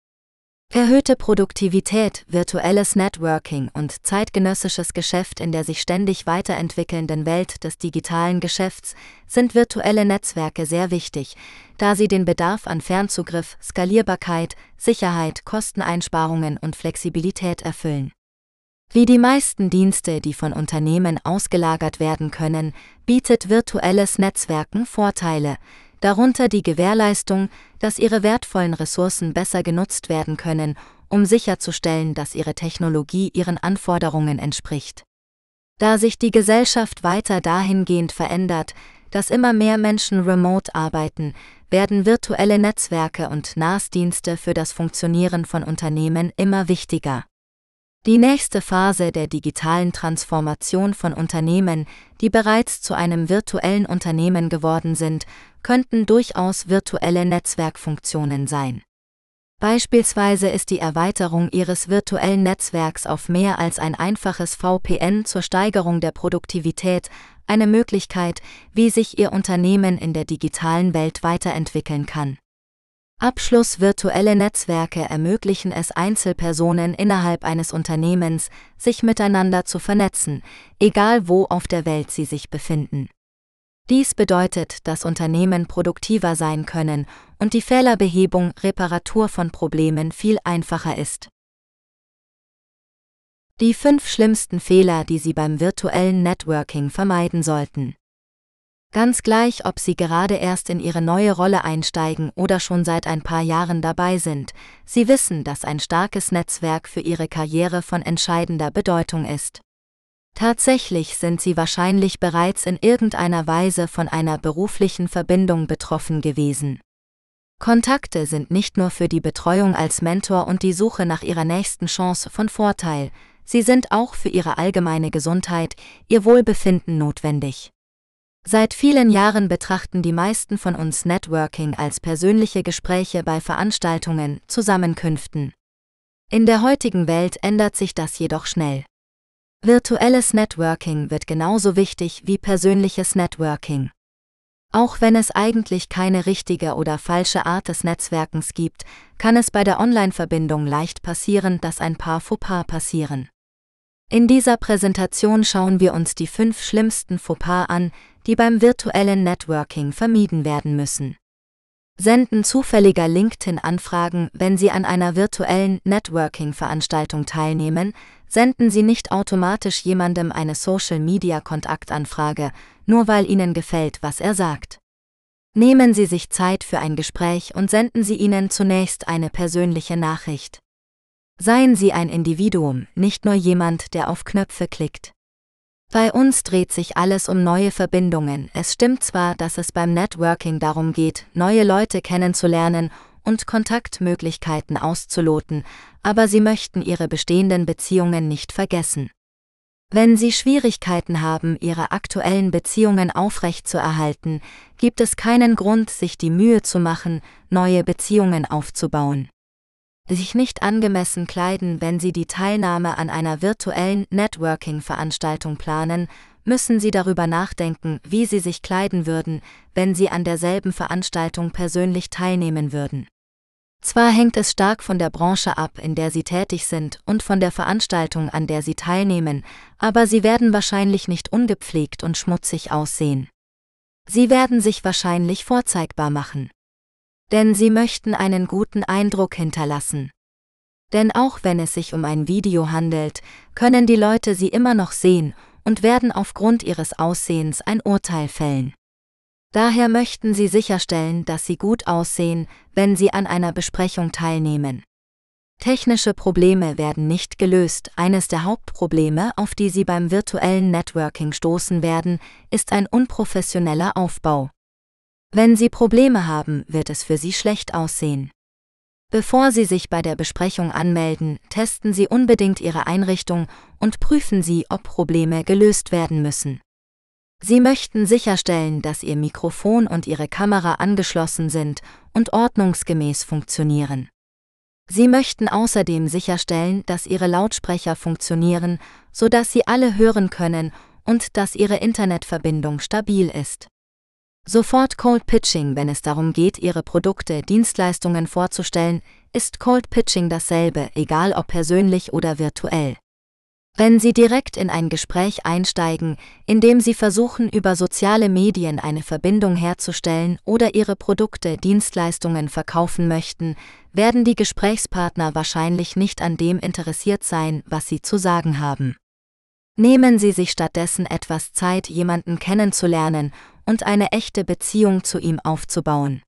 Erhöhte Produktivität, virtuelles Networking und zeitgenössisches Geschäft in der sich ständig weiterentwickelnden Welt des digitalen Geschäfts sind virtuelle Netzwerke sehr wichtig, da sie den Bedarf an Fernzugriff, Skalierbarkeit, Sicherheit, Kosteneinsparungen und Flexibilität erfüllen. Wie die meisten Dienste, die von Unternehmen ausgelagert werden können, bietet virtuelles Netzwerken Vorteile, darunter die Gewährleistung, dass ihre wertvollen Ressourcen besser genutzt werden können, um sicherzustellen, dass ihre Technologie ihren Anforderungen entspricht. Da sich die Gesellschaft weiter dahingehend verändert, dass immer mehr Menschen remote arbeiten, werden virtuelle Netzwerke und NAS-Dienste für das Funktionieren von Unternehmen immer wichtiger. Die nächste Phase der digitalen Transformation von Unternehmen, die bereits zu einem virtuellen Unternehmen geworden sind, könnten durchaus virtuelle Netzwerkfunktionen sein. Beispielsweise ist die Erweiterung Ihres virtuellen Netzwerks auf mehr als ein einfaches VPN zur Steigerung der Produktivität eine Möglichkeit, wie sich Ihr Unternehmen in der digitalen Welt weiterentwickeln kann. Abschluss virtuelle Netzwerke ermöglichen es Einzelpersonen innerhalb eines Unternehmens, sich miteinander zu vernetzen, egal wo auf der Welt sie sich befinden. Dies bedeutet, dass Unternehmen produktiver sein können und die Fehlerbehebung, Reparatur von Problemen viel einfacher ist. Die fünf schlimmsten Fehler, die Sie beim virtuellen Networking vermeiden sollten. Ganz gleich, ob Sie gerade erst in Ihre neue Rolle einsteigen oder schon seit ein paar Jahren dabei sind, Sie wissen, dass ein starkes Netzwerk für Ihre Karriere von entscheidender Bedeutung ist. Tatsächlich sind Sie wahrscheinlich bereits in irgendeiner Weise von einer beruflichen Verbindung betroffen gewesen. Kontakte sind nicht nur für die Betreuung als Mentor und die Suche nach Ihrer nächsten Chance von Vorteil, sie sind auch für Ihre allgemeine Gesundheit, Ihr Wohlbefinden notwendig. Seit vielen Jahren betrachten die meisten von uns Networking als persönliche Gespräche bei Veranstaltungen, Zusammenkünften. In der heutigen Welt ändert sich das jedoch schnell. Virtuelles Networking wird genauso wichtig wie persönliches Networking. Auch wenn es eigentlich keine richtige oder falsche Art des Netzwerkens gibt, kann es bei der Online-Verbindung leicht passieren, dass ein paar Fauxpas passieren. In dieser Präsentation schauen wir uns die fünf schlimmsten Fauxpas an, die beim virtuellen Networking vermieden werden müssen. Senden zufälliger LinkedIn-Anfragen, wenn Sie an einer virtuellen Networking-Veranstaltung teilnehmen, senden Sie nicht automatisch jemandem eine Social-Media-Kontaktanfrage, nur weil Ihnen gefällt, was er sagt. Nehmen Sie sich Zeit für ein Gespräch und senden Sie ihnen zunächst eine persönliche Nachricht. Seien Sie ein Individuum, nicht nur jemand, der auf Knöpfe klickt. Bei uns dreht sich alles um neue Verbindungen. Es stimmt zwar, dass es beim Networking darum geht, neue Leute kennenzulernen und Kontaktmöglichkeiten auszuloten, aber Sie möchten Ihre bestehenden Beziehungen nicht vergessen. Wenn Sie Schwierigkeiten haben, Ihre aktuellen Beziehungen aufrechtzuerhalten, gibt es keinen Grund, sich die Mühe zu machen, neue Beziehungen aufzubauen sich nicht angemessen kleiden, wenn Sie die Teilnahme an einer virtuellen Networking-Veranstaltung planen, müssen Sie darüber nachdenken, wie Sie sich kleiden würden, wenn Sie an derselben Veranstaltung persönlich teilnehmen würden. Zwar hängt es stark von der Branche ab, in der Sie tätig sind, und von der Veranstaltung, an der Sie teilnehmen, aber Sie werden wahrscheinlich nicht ungepflegt und schmutzig aussehen. Sie werden sich wahrscheinlich vorzeigbar machen denn sie möchten einen guten Eindruck hinterlassen. Denn auch wenn es sich um ein Video handelt, können die Leute sie immer noch sehen und werden aufgrund ihres Aussehens ein Urteil fällen. Daher möchten sie sicherstellen, dass sie gut aussehen, wenn sie an einer Besprechung teilnehmen. Technische Probleme werden nicht gelöst. Eines der Hauptprobleme, auf die Sie beim virtuellen Networking stoßen werden, ist ein unprofessioneller Aufbau. Wenn Sie Probleme haben, wird es für Sie schlecht aussehen. Bevor Sie sich bei der Besprechung anmelden, testen Sie unbedingt Ihre Einrichtung und prüfen Sie, ob Probleme gelöst werden müssen. Sie möchten sicherstellen, dass Ihr Mikrofon und Ihre Kamera angeschlossen sind und ordnungsgemäß funktionieren. Sie möchten außerdem sicherstellen, dass Ihre Lautsprecher funktionieren, sodass Sie alle hören können und dass Ihre Internetverbindung stabil ist. Sofort Cold Pitching, wenn es darum geht, Ihre Produkte, Dienstleistungen vorzustellen, ist Cold Pitching dasselbe, egal ob persönlich oder virtuell. Wenn Sie direkt in ein Gespräch einsteigen, indem Sie versuchen, über soziale Medien eine Verbindung herzustellen oder Ihre Produkte, Dienstleistungen verkaufen möchten, werden die Gesprächspartner wahrscheinlich nicht an dem interessiert sein, was Sie zu sagen haben. Nehmen Sie sich stattdessen etwas Zeit, jemanden kennenzulernen und eine echte Beziehung zu ihm aufzubauen.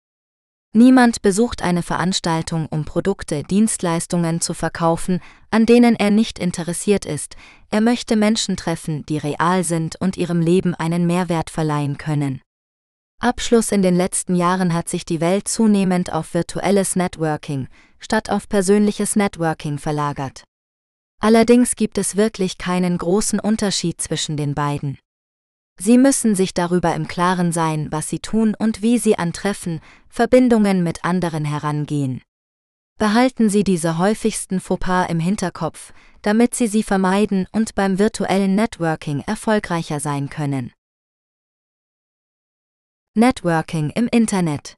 Niemand besucht eine Veranstaltung, um Produkte, Dienstleistungen zu verkaufen, an denen er nicht interessiert ist, er möchte Menschen treffen, die real sind und ihrem Leben einen Mehrwert verleihen können. Abschluss in den letzten Jahren hat sich die Welt zunehmend auf virtuelles Networking statt auf persönliches Networking verlagert. Allerdings gibt es wirklich keinen großen Unterschied zwischen den beiden. Sie müssen sich darüber im Klaren sein, was sie tun und wie sie an Treffen, Verbindungen mit anderen herangehen. Behalten Sie diese häufigsten Fauxpas im Hinterkopf, damit Sie sie vermeiden und beim virtuellen Networking erfolgreicher sein können. Networking im Internet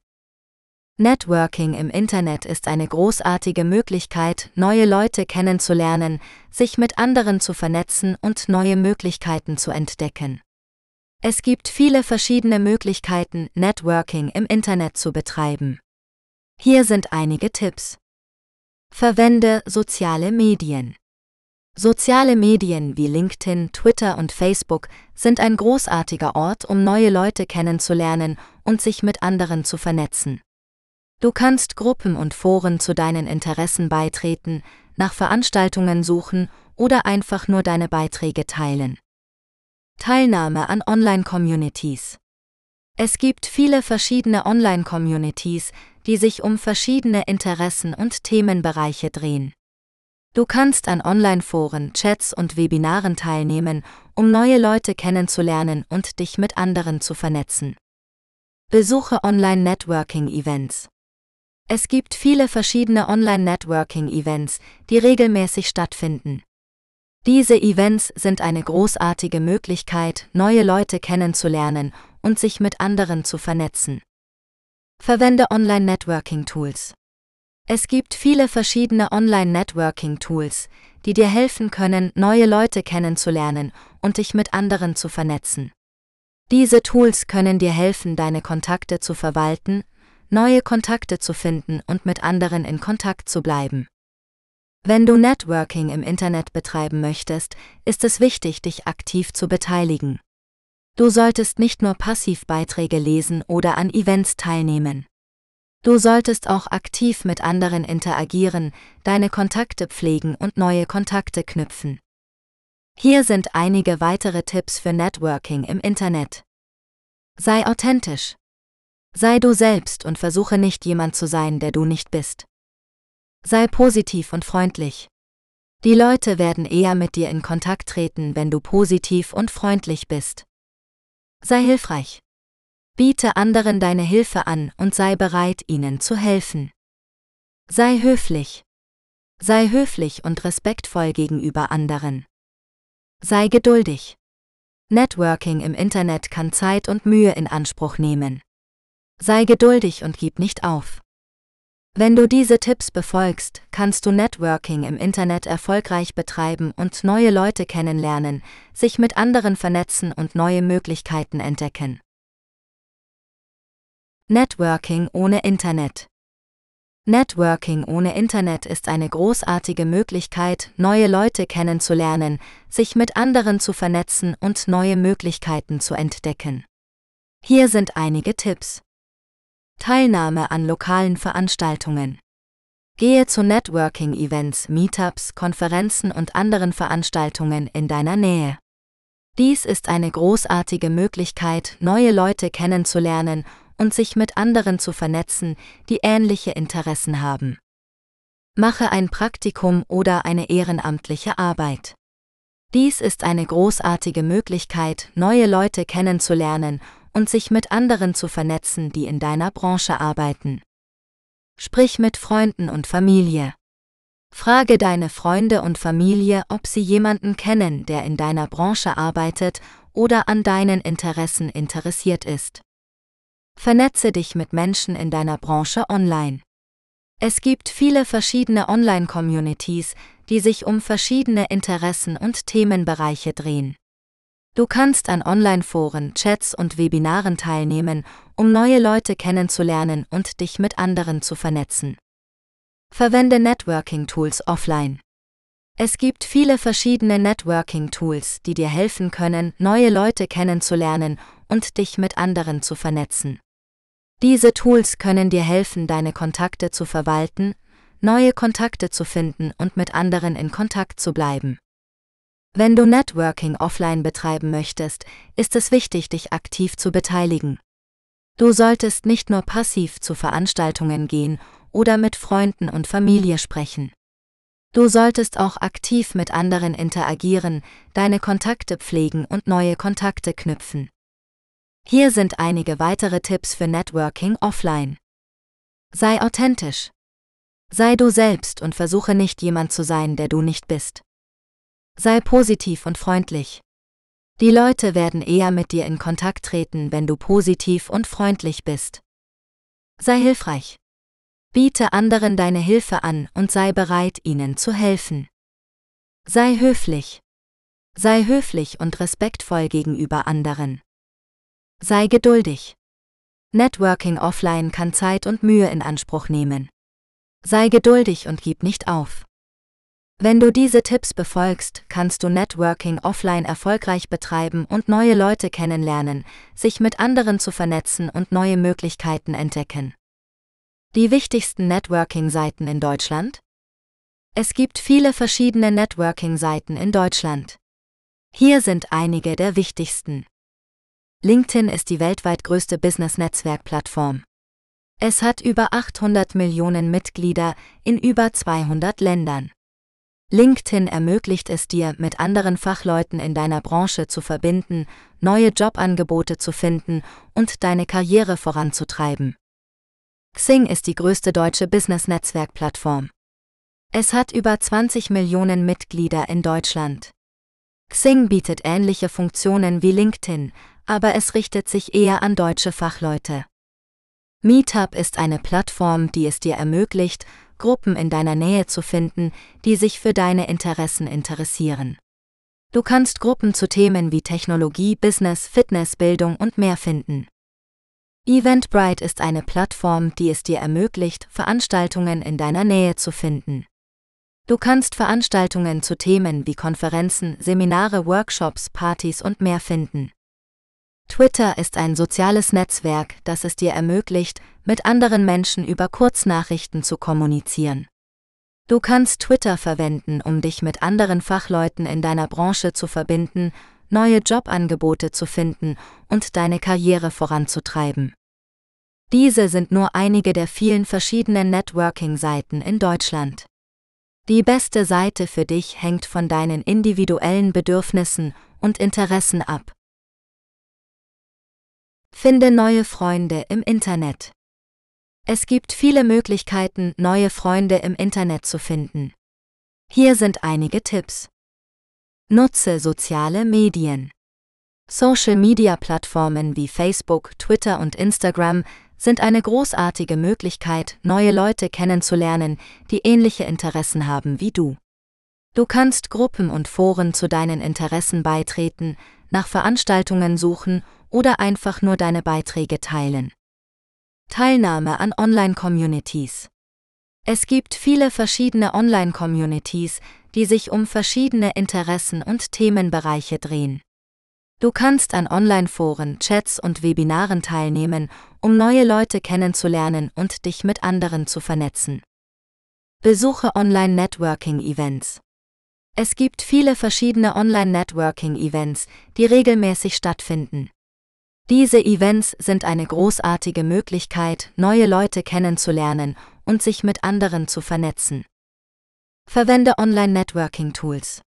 Networking im Internet ist eine großartige Möglichkeit, neue Leute kennenzulernen, sich mit anderen zu vernetzen und neue Möglichkeiten zu entdecken. Es gibt viele verschiedene Möglichkeiten, Networking im Internet zu betreiben. Hier sind einige Tipps. Verwende soziale Medien. Soziale Medien wie LinkedIn, Twitter und Facebook sind ein großartiger Ort, um neue Leute kennenzulernen und sich mit anderen zu vernetzen. Du kannst Gruppen und Foren zu deinen Interessen beitreten, nach Veranstaltungen suchen oder einfach nur deine Beiträge teilen. Teilnahme an Online-Communities. Es gibt viele verschiedene Online-Communities, die sich um verschiedene Interessen und Themenbereiche drehen. Du kannst an Online-Foren, Chats und Webinaren teilnehmen, um neue Leute kennenzulernen und dich mit anderen zu vernetzen. Besuche Online-Networking-Events. Es gibt viele verschiedene Online-Networking-Events, die regelmäßig stattfinden. Diese Events sind eine großartige Möglichkeit, neue Leute kennenzulernen und sich mit anderen zu vernetzen. Verwende Online-Networking-Tools. Es gibt viele verschiedene Online-Networking-Tools, die dir helfen können, neue Leute kennenzulernen und dich mit anderen zu vernetzen. Diese Tools können dir helfen, deine Kontakte zu verwalten, neue Kontakte zu finden und mit anderen in Kontakt zu bleiben. Wenn du Networking im Internet betreiben möchtest, ist es wichtig, dich aktiv zu beteiligen. Du solltest nicht nur passiv Beiträge lesen oder an Events teilnehmen. Du solltest auch aktiv mit anderen interagieren, deine Kontakte pflegen und neue Kontakte knüpfen. Hier sind einige weitere Tipps für Networking im Internet. Sei authentisch. Sei du selbst und versuche nicht jemand zu sein, der du nicht bist. Sei positiv und freundlich. Die Leute werden eher mit dir in Kontakt treten, wenn du positiv und freundlich bist. Sei hilfreich. Biete anderen deine Hilfe an und sei bereit, ihnen zu helfen. Sei höflich. Sei höflich und respektvoll gegenüber anderen. Sei geduldig. Networking im Internet kann Zeit und Mühe in Anspruch nehmen. Sei geduldig und gib nicht auf. Wenn du diese Tipps befolgst, kannst du Networking im Internet erfolgreich betreiben und neue Leute kennenlernen, sich mit anderen vernetzen und neue Möglichkeiten entdecken. Networking ohne Internet Networking ohne Internet ist eine großartige Möglichkeit, neue Leute kennenzulernen, sich mit anderen zu vernetzen und neue Möglichkeiten zu entdecken. Hier sind einige Tipps. Teilnahme an lokalen Veranstaltungen. Gehe zu Networking-Events, Meetups, Konferenzen und anderen Veranstaltungen in deiner Nähe. Dies ist eine großartige Möglichkeit, neue Leute kennenzulernen und sich mit anderen zu vernetzen, die ähnliche Interessen haben. Mache ein Praktikum oder eine ehrenamtliche Arbeit. Dies ist eine großartige Möglichkeit, neue Leute kennenzulernen und sich mit anderen zu vernetzen, die in deiner Branche arbeiten. Sprich mit Freunden und Familie. Frage deine Freunde und Familie, ob sie jemanden kennen, der in deiner Branche arbeitet oder an deinen Interessen interessiert ist. Vernetze dich mit Menschen in deiner Branche online. Es gibt viele verschiedene Online-Communities, die sich um verschiedene Interessen und Themenbereiche drehen. Du kannst an Online-Foren, Chats und Webinaren teilnehmen, um neue Leute kennenzulernen und dich mit anderen zu vernetzen. Verwende Networking-Tools offline. Es gibt viele verschiedene Networking-Tools, die dir helfen können, neue Leute kennenzulernen und dich mit anderen zu vernetzen. Diese Tools können dir helfen, deine Kontakte zu verwalten, neue Kontakte zu finden und mit anderen in Kontakt zu bleiben. Wenn du Networking offline betreiben möchtest, ist es wichtig, dich aktiv zu beteiligen. Du solltest nicht nur passiv zu Veranstaltungen gehen oder mit Freunden und Familie sprechen. Du solltest auch aktiv mit anderen interagieren, deine Kontakte pflegen und neue Kontakte knüpfen. Hier sind einige weitere Tipps für Networking offline. Sei authentisch. Sei du selbst und versuche nicht jemand zu sein, der du nicht bist. Sei positiv und freundlich. Die Leute werden eher mit dir in Kontakt treten, wenn du positiv und freundlich bist. Sei hilfreich. Biete anderen deine Hilfe an und sei bereit, ihnen zu helfen. Sei höflich. Sei höflich und respektvoll gegenüber anderen. Sei geduldig. Networking offline kann Zeit und Mühe in Anspruch nehmen. Sei geduldig und gib nicht auf. Wenn du diese Tipps befolgst, kannst du Networking offline erfolgreich betreiben und neue Leute kennenlernen, sich mit anderen zu vernetzen und neue Möglichkeiten entdecken. Die wichtigsten Networking-Seiten in Deutschland? Es gibt viele verschiedene Networking-Seiten in Deutschland. Hier sind einige der wichtigsten. LinkedIn ist die weltweit größte Business-Netzwerk-Plattform. Es hat über 800 Millionen Mitglieder in über 200 Ländern. LinkedIn ermöglicht es dir, mit anderen Fachleuten in deiner Branche zu verbinden, neue Jobangebote zu finden und deine Karriere voranzutreiben. Xing ist die größte deutsche Business-Netzwerk-Plattform. Es hat über 20 Millionen Mitglieder in Deutschland. Xing bietet ähnliche Funktionen wie LinkedIn, aber es richtet sich eher an deutsche Fachleute. Meetup ist eine Plattform, die es dir ermöglicht, Gruppen in deiner Nähe zu finden, die sich für deine Interessen interessieren. Du kannst Gruppen zu Themen wie Technologie, Business, Fitness, Bildung und mehr finden. Eventbrite ist eine Plattform, die es dir ermöglicht, Veranstaltungen in deiner Nähe zu finden. Du kannst Veranstaltungen zu Themen wie Konferenzen, Seminare, Workshops, Partys und mehr finden. Twitter ist ein soziales Netzwerk, das es dir ermöglicht, mit anderen Menschen über Kurznachrichten zu kommunizieren. Du kannst Twitter verwenden, um dich mit anderen Fachleuten in deiner Branche zu verbinden, neue Jobangebote zu finden und deine Karriere voranzutreiben. Diese sind nur einige der vielen verschiedenen Networking-Seiten in Deutschland. Die beste Seite für dich hängt von deinen individuellen Bedürfnissen und Interessen ab. Finde neue Freunde im Internet. Es gibt viele Möglichkeiten, neue Freunde im Internet zu finden. Hier sind einige Tipps. Nutze soziale Medien. Social-Media-Plattformen wie Facebook, Twitter und Instagram sind eine großartige Möglichkeit, neue Leute kennenzulernen, die ähnliche Interessen haben wie du. Du kannst Gruppen und Foren zu deinen Interessen beitreten, nach Veranstaltungen suchen oder einfach nur deine Beiträge teilen. Teilnahme an Online-Communities. Es gibt viele verschiedene Online-Communities, die sich um verschiedene Interessen und Themenbereiche drehen. Du kannst an Online-Foren, Chats und Webinaren teilnehmen, um neue Leute kennenzulernen und dich mit anderen zu vernetzen. Besuche Online-Networking-Events. Es gibt viele verschiedene Online-Networking-Events, die regelmäßig stattfinden. Diese Events sind eine großartige Möglichkeit, neue Leute kennenzulernen und sich mit anderen zu vernetzen. Verwende Online-Networking-Tools.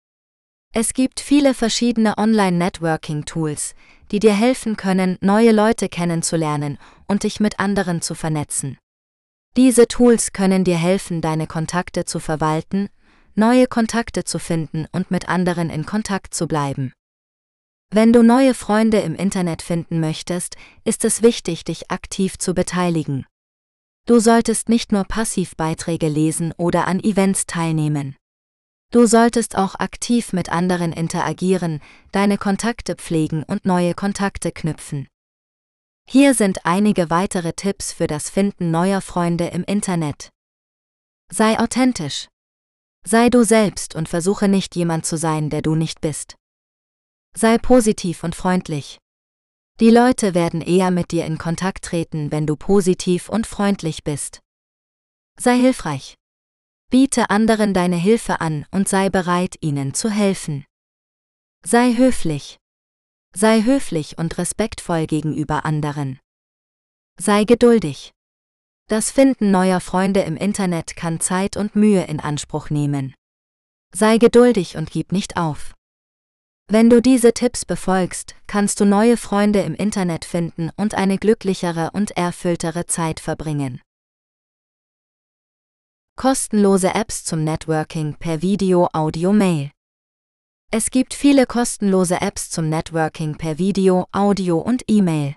Es gibt viele verschiedene Online-Networking-Tools, die dir helfen können, neue Leute kennenzulernen und dich mit anderen zu vernetzen. Diese Tools können dir helfen, deine Kontakte zu verwalten, neue Kontakte zu finden und mit anderen in Kontakt zu bleiben. Wenn du neue Freunde im Internet finden möchtest, ist es wichtig, dich aktiv zu beteiligen. Du solltest nicht nur passiv Beiträge lesen oder an Events teilnehmen. Du solltest auch aktiv mit anderen interagieren, deine Kontakte pflegen und neue Kontakte knüpfen. Hier sind einige weitere Tipps für das Finden neuer Freunde im Internet. Sei authentisch. Sei du selbst und versuche nicht jemand zu sein, der du nicht bist. Sei positiv und freundlich. Die Leute werden eher mit dir in Kontakt treten, wenn du positiv und freundlich bist. Sei hilfreich. Biete anderen deine Hilfe an und sei bereit, ihnen zu helfen. Sei höflich. Sei höflich und respektvoll gegenüber anderen. Sei geduldig. Das Finden neuer Freunde im Internet kann Zeit und Mühe in Anspruch nehmen. Sei geduldig und gib nicht auf. Wenn du diese Tipps befolgst, kannst du neue Freunde im Internet finden und eine glücklichere und erfülltere Zeit verbringen. Kostenlose Apps zum Networking per Video, Audio, Mail. Es gibt viele kostenlose Apps zum Networking per Video, Audio und E-Mail.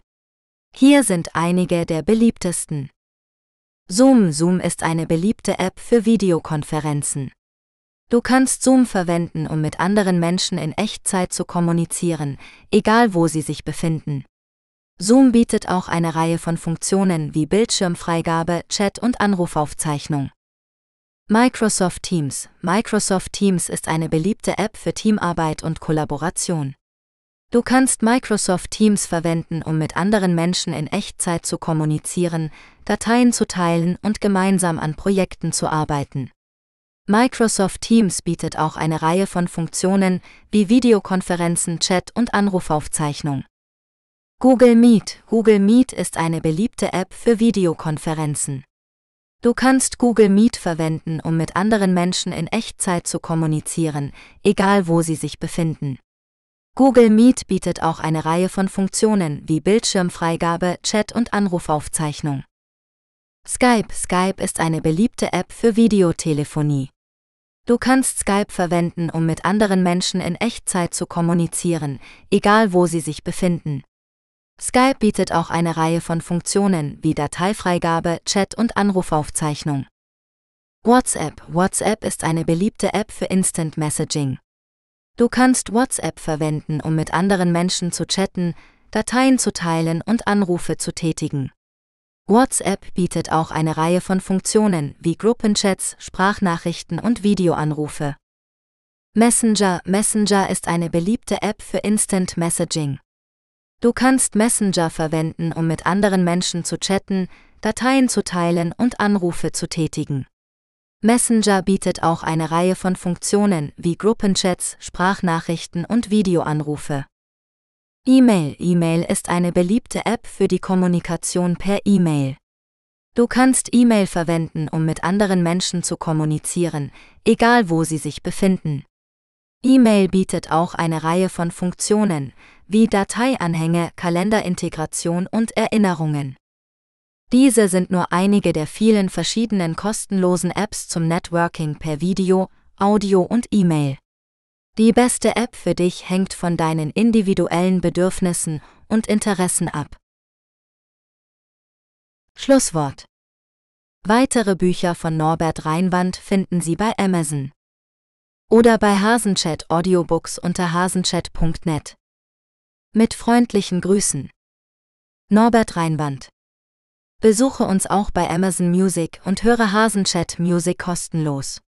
Hier sind einige der beliebtesten. Zoom Zoom ist eine beliebte App für Videokonferenzen. Du kannst Zoom verwenden, um mit anderen Menschen in Echtzeit zu kommunizieren, egal wo sie sich befinden. Zoom bietet auch eine Reihe von Funktionen wie Bildschirmfreigabe, Chat und Anrufaufzeichnung. Microsoft Teams Microsoft Teams ist eine beliebte App für Teamarbeit und Kollaboration. Du kannst Microsoft Teams verwenden, um mit anderen Menschen in Echtzeit zu kommunizieren, Dateien zu teilen und gemeinsam an Projekten zu arbeiten. Microsoft Teams bietet auch eine Reihe von Funktionen wie Videokonferenzen, Chat und Anrufaufzeichnung. Google Meet Google Meet ist eine beliebte App für Videokonferenzen. Du kannst Google Meet verwenden, um mit anderen Menschen in Echtzeit zu kommunizieren, egal wo sie sich befinden. Google Meet bietet auch eine Reihe von Funktionen wie Bildschirmfreigabe, Chat und Anrufaufzeichnung. Skype Skype ist eine beliebte App für Videotelefonie. Du kannst Skype verwenden, um mit anderen Menschen in Echtzeit zu kommunizieren, egal wo sie sich befinden. Skype bietet auch eine Reihe von Funktionen wie Dateifreigabe, Chat und Anrufaufzeichnung. WhatsApp WhatsApp ist eine beliebte App für Instant Messaging. Du kannst WhatsApp verwenden, um mit anderen Menschen zu chatten, Dateien zu teilen und Anrufe zu tätigen. WhatsApp bietet auch eine Reihe von Funktionen wie Gruppenchats, Sprachnachrichten und Videoanrufe. Messenger Messenger ist eine beliebte App für Instant Messaging. Du kannst Messenger verwenden, um mit anderen Menschen zu chatten, Dateien zu teilen und Anrufe zu tätigen. Messenger bietet auch eine Reihe von Funktionen wie Gruppenchats, Sprachnachrichten und Videoanrufe. E-Mail E-Mail ist eine beliebte App für die Kommunikation per E-Mail. Du kannst E-Mail verwenden, um mit anderen Menschen zu kommunizieren, egal wo sie sich befinden. E-Mail bietet auch eine Reihe von Funktionen, wie Dateianhänge, Kalenderintegration und Erinnerungen. Diese sind nur einige der vielen verschiedenen kostenlosen Apps zum Networking per Video, Audio und E-Mail. Die beste App für dich hängt von deinen individuellen Bedürfnissen und Interessen ab. Schlusswort. Weitere Bücher von Norbert Reinwand finden Sie bei Amazon oder bei Hasenchat Audiobooks unter hasenchat.net. Mit freundlichen Grüßen. Norbert Reinwand. Besuche uns auch bei Amazon Music und höre Hasenchat Music kostenlos.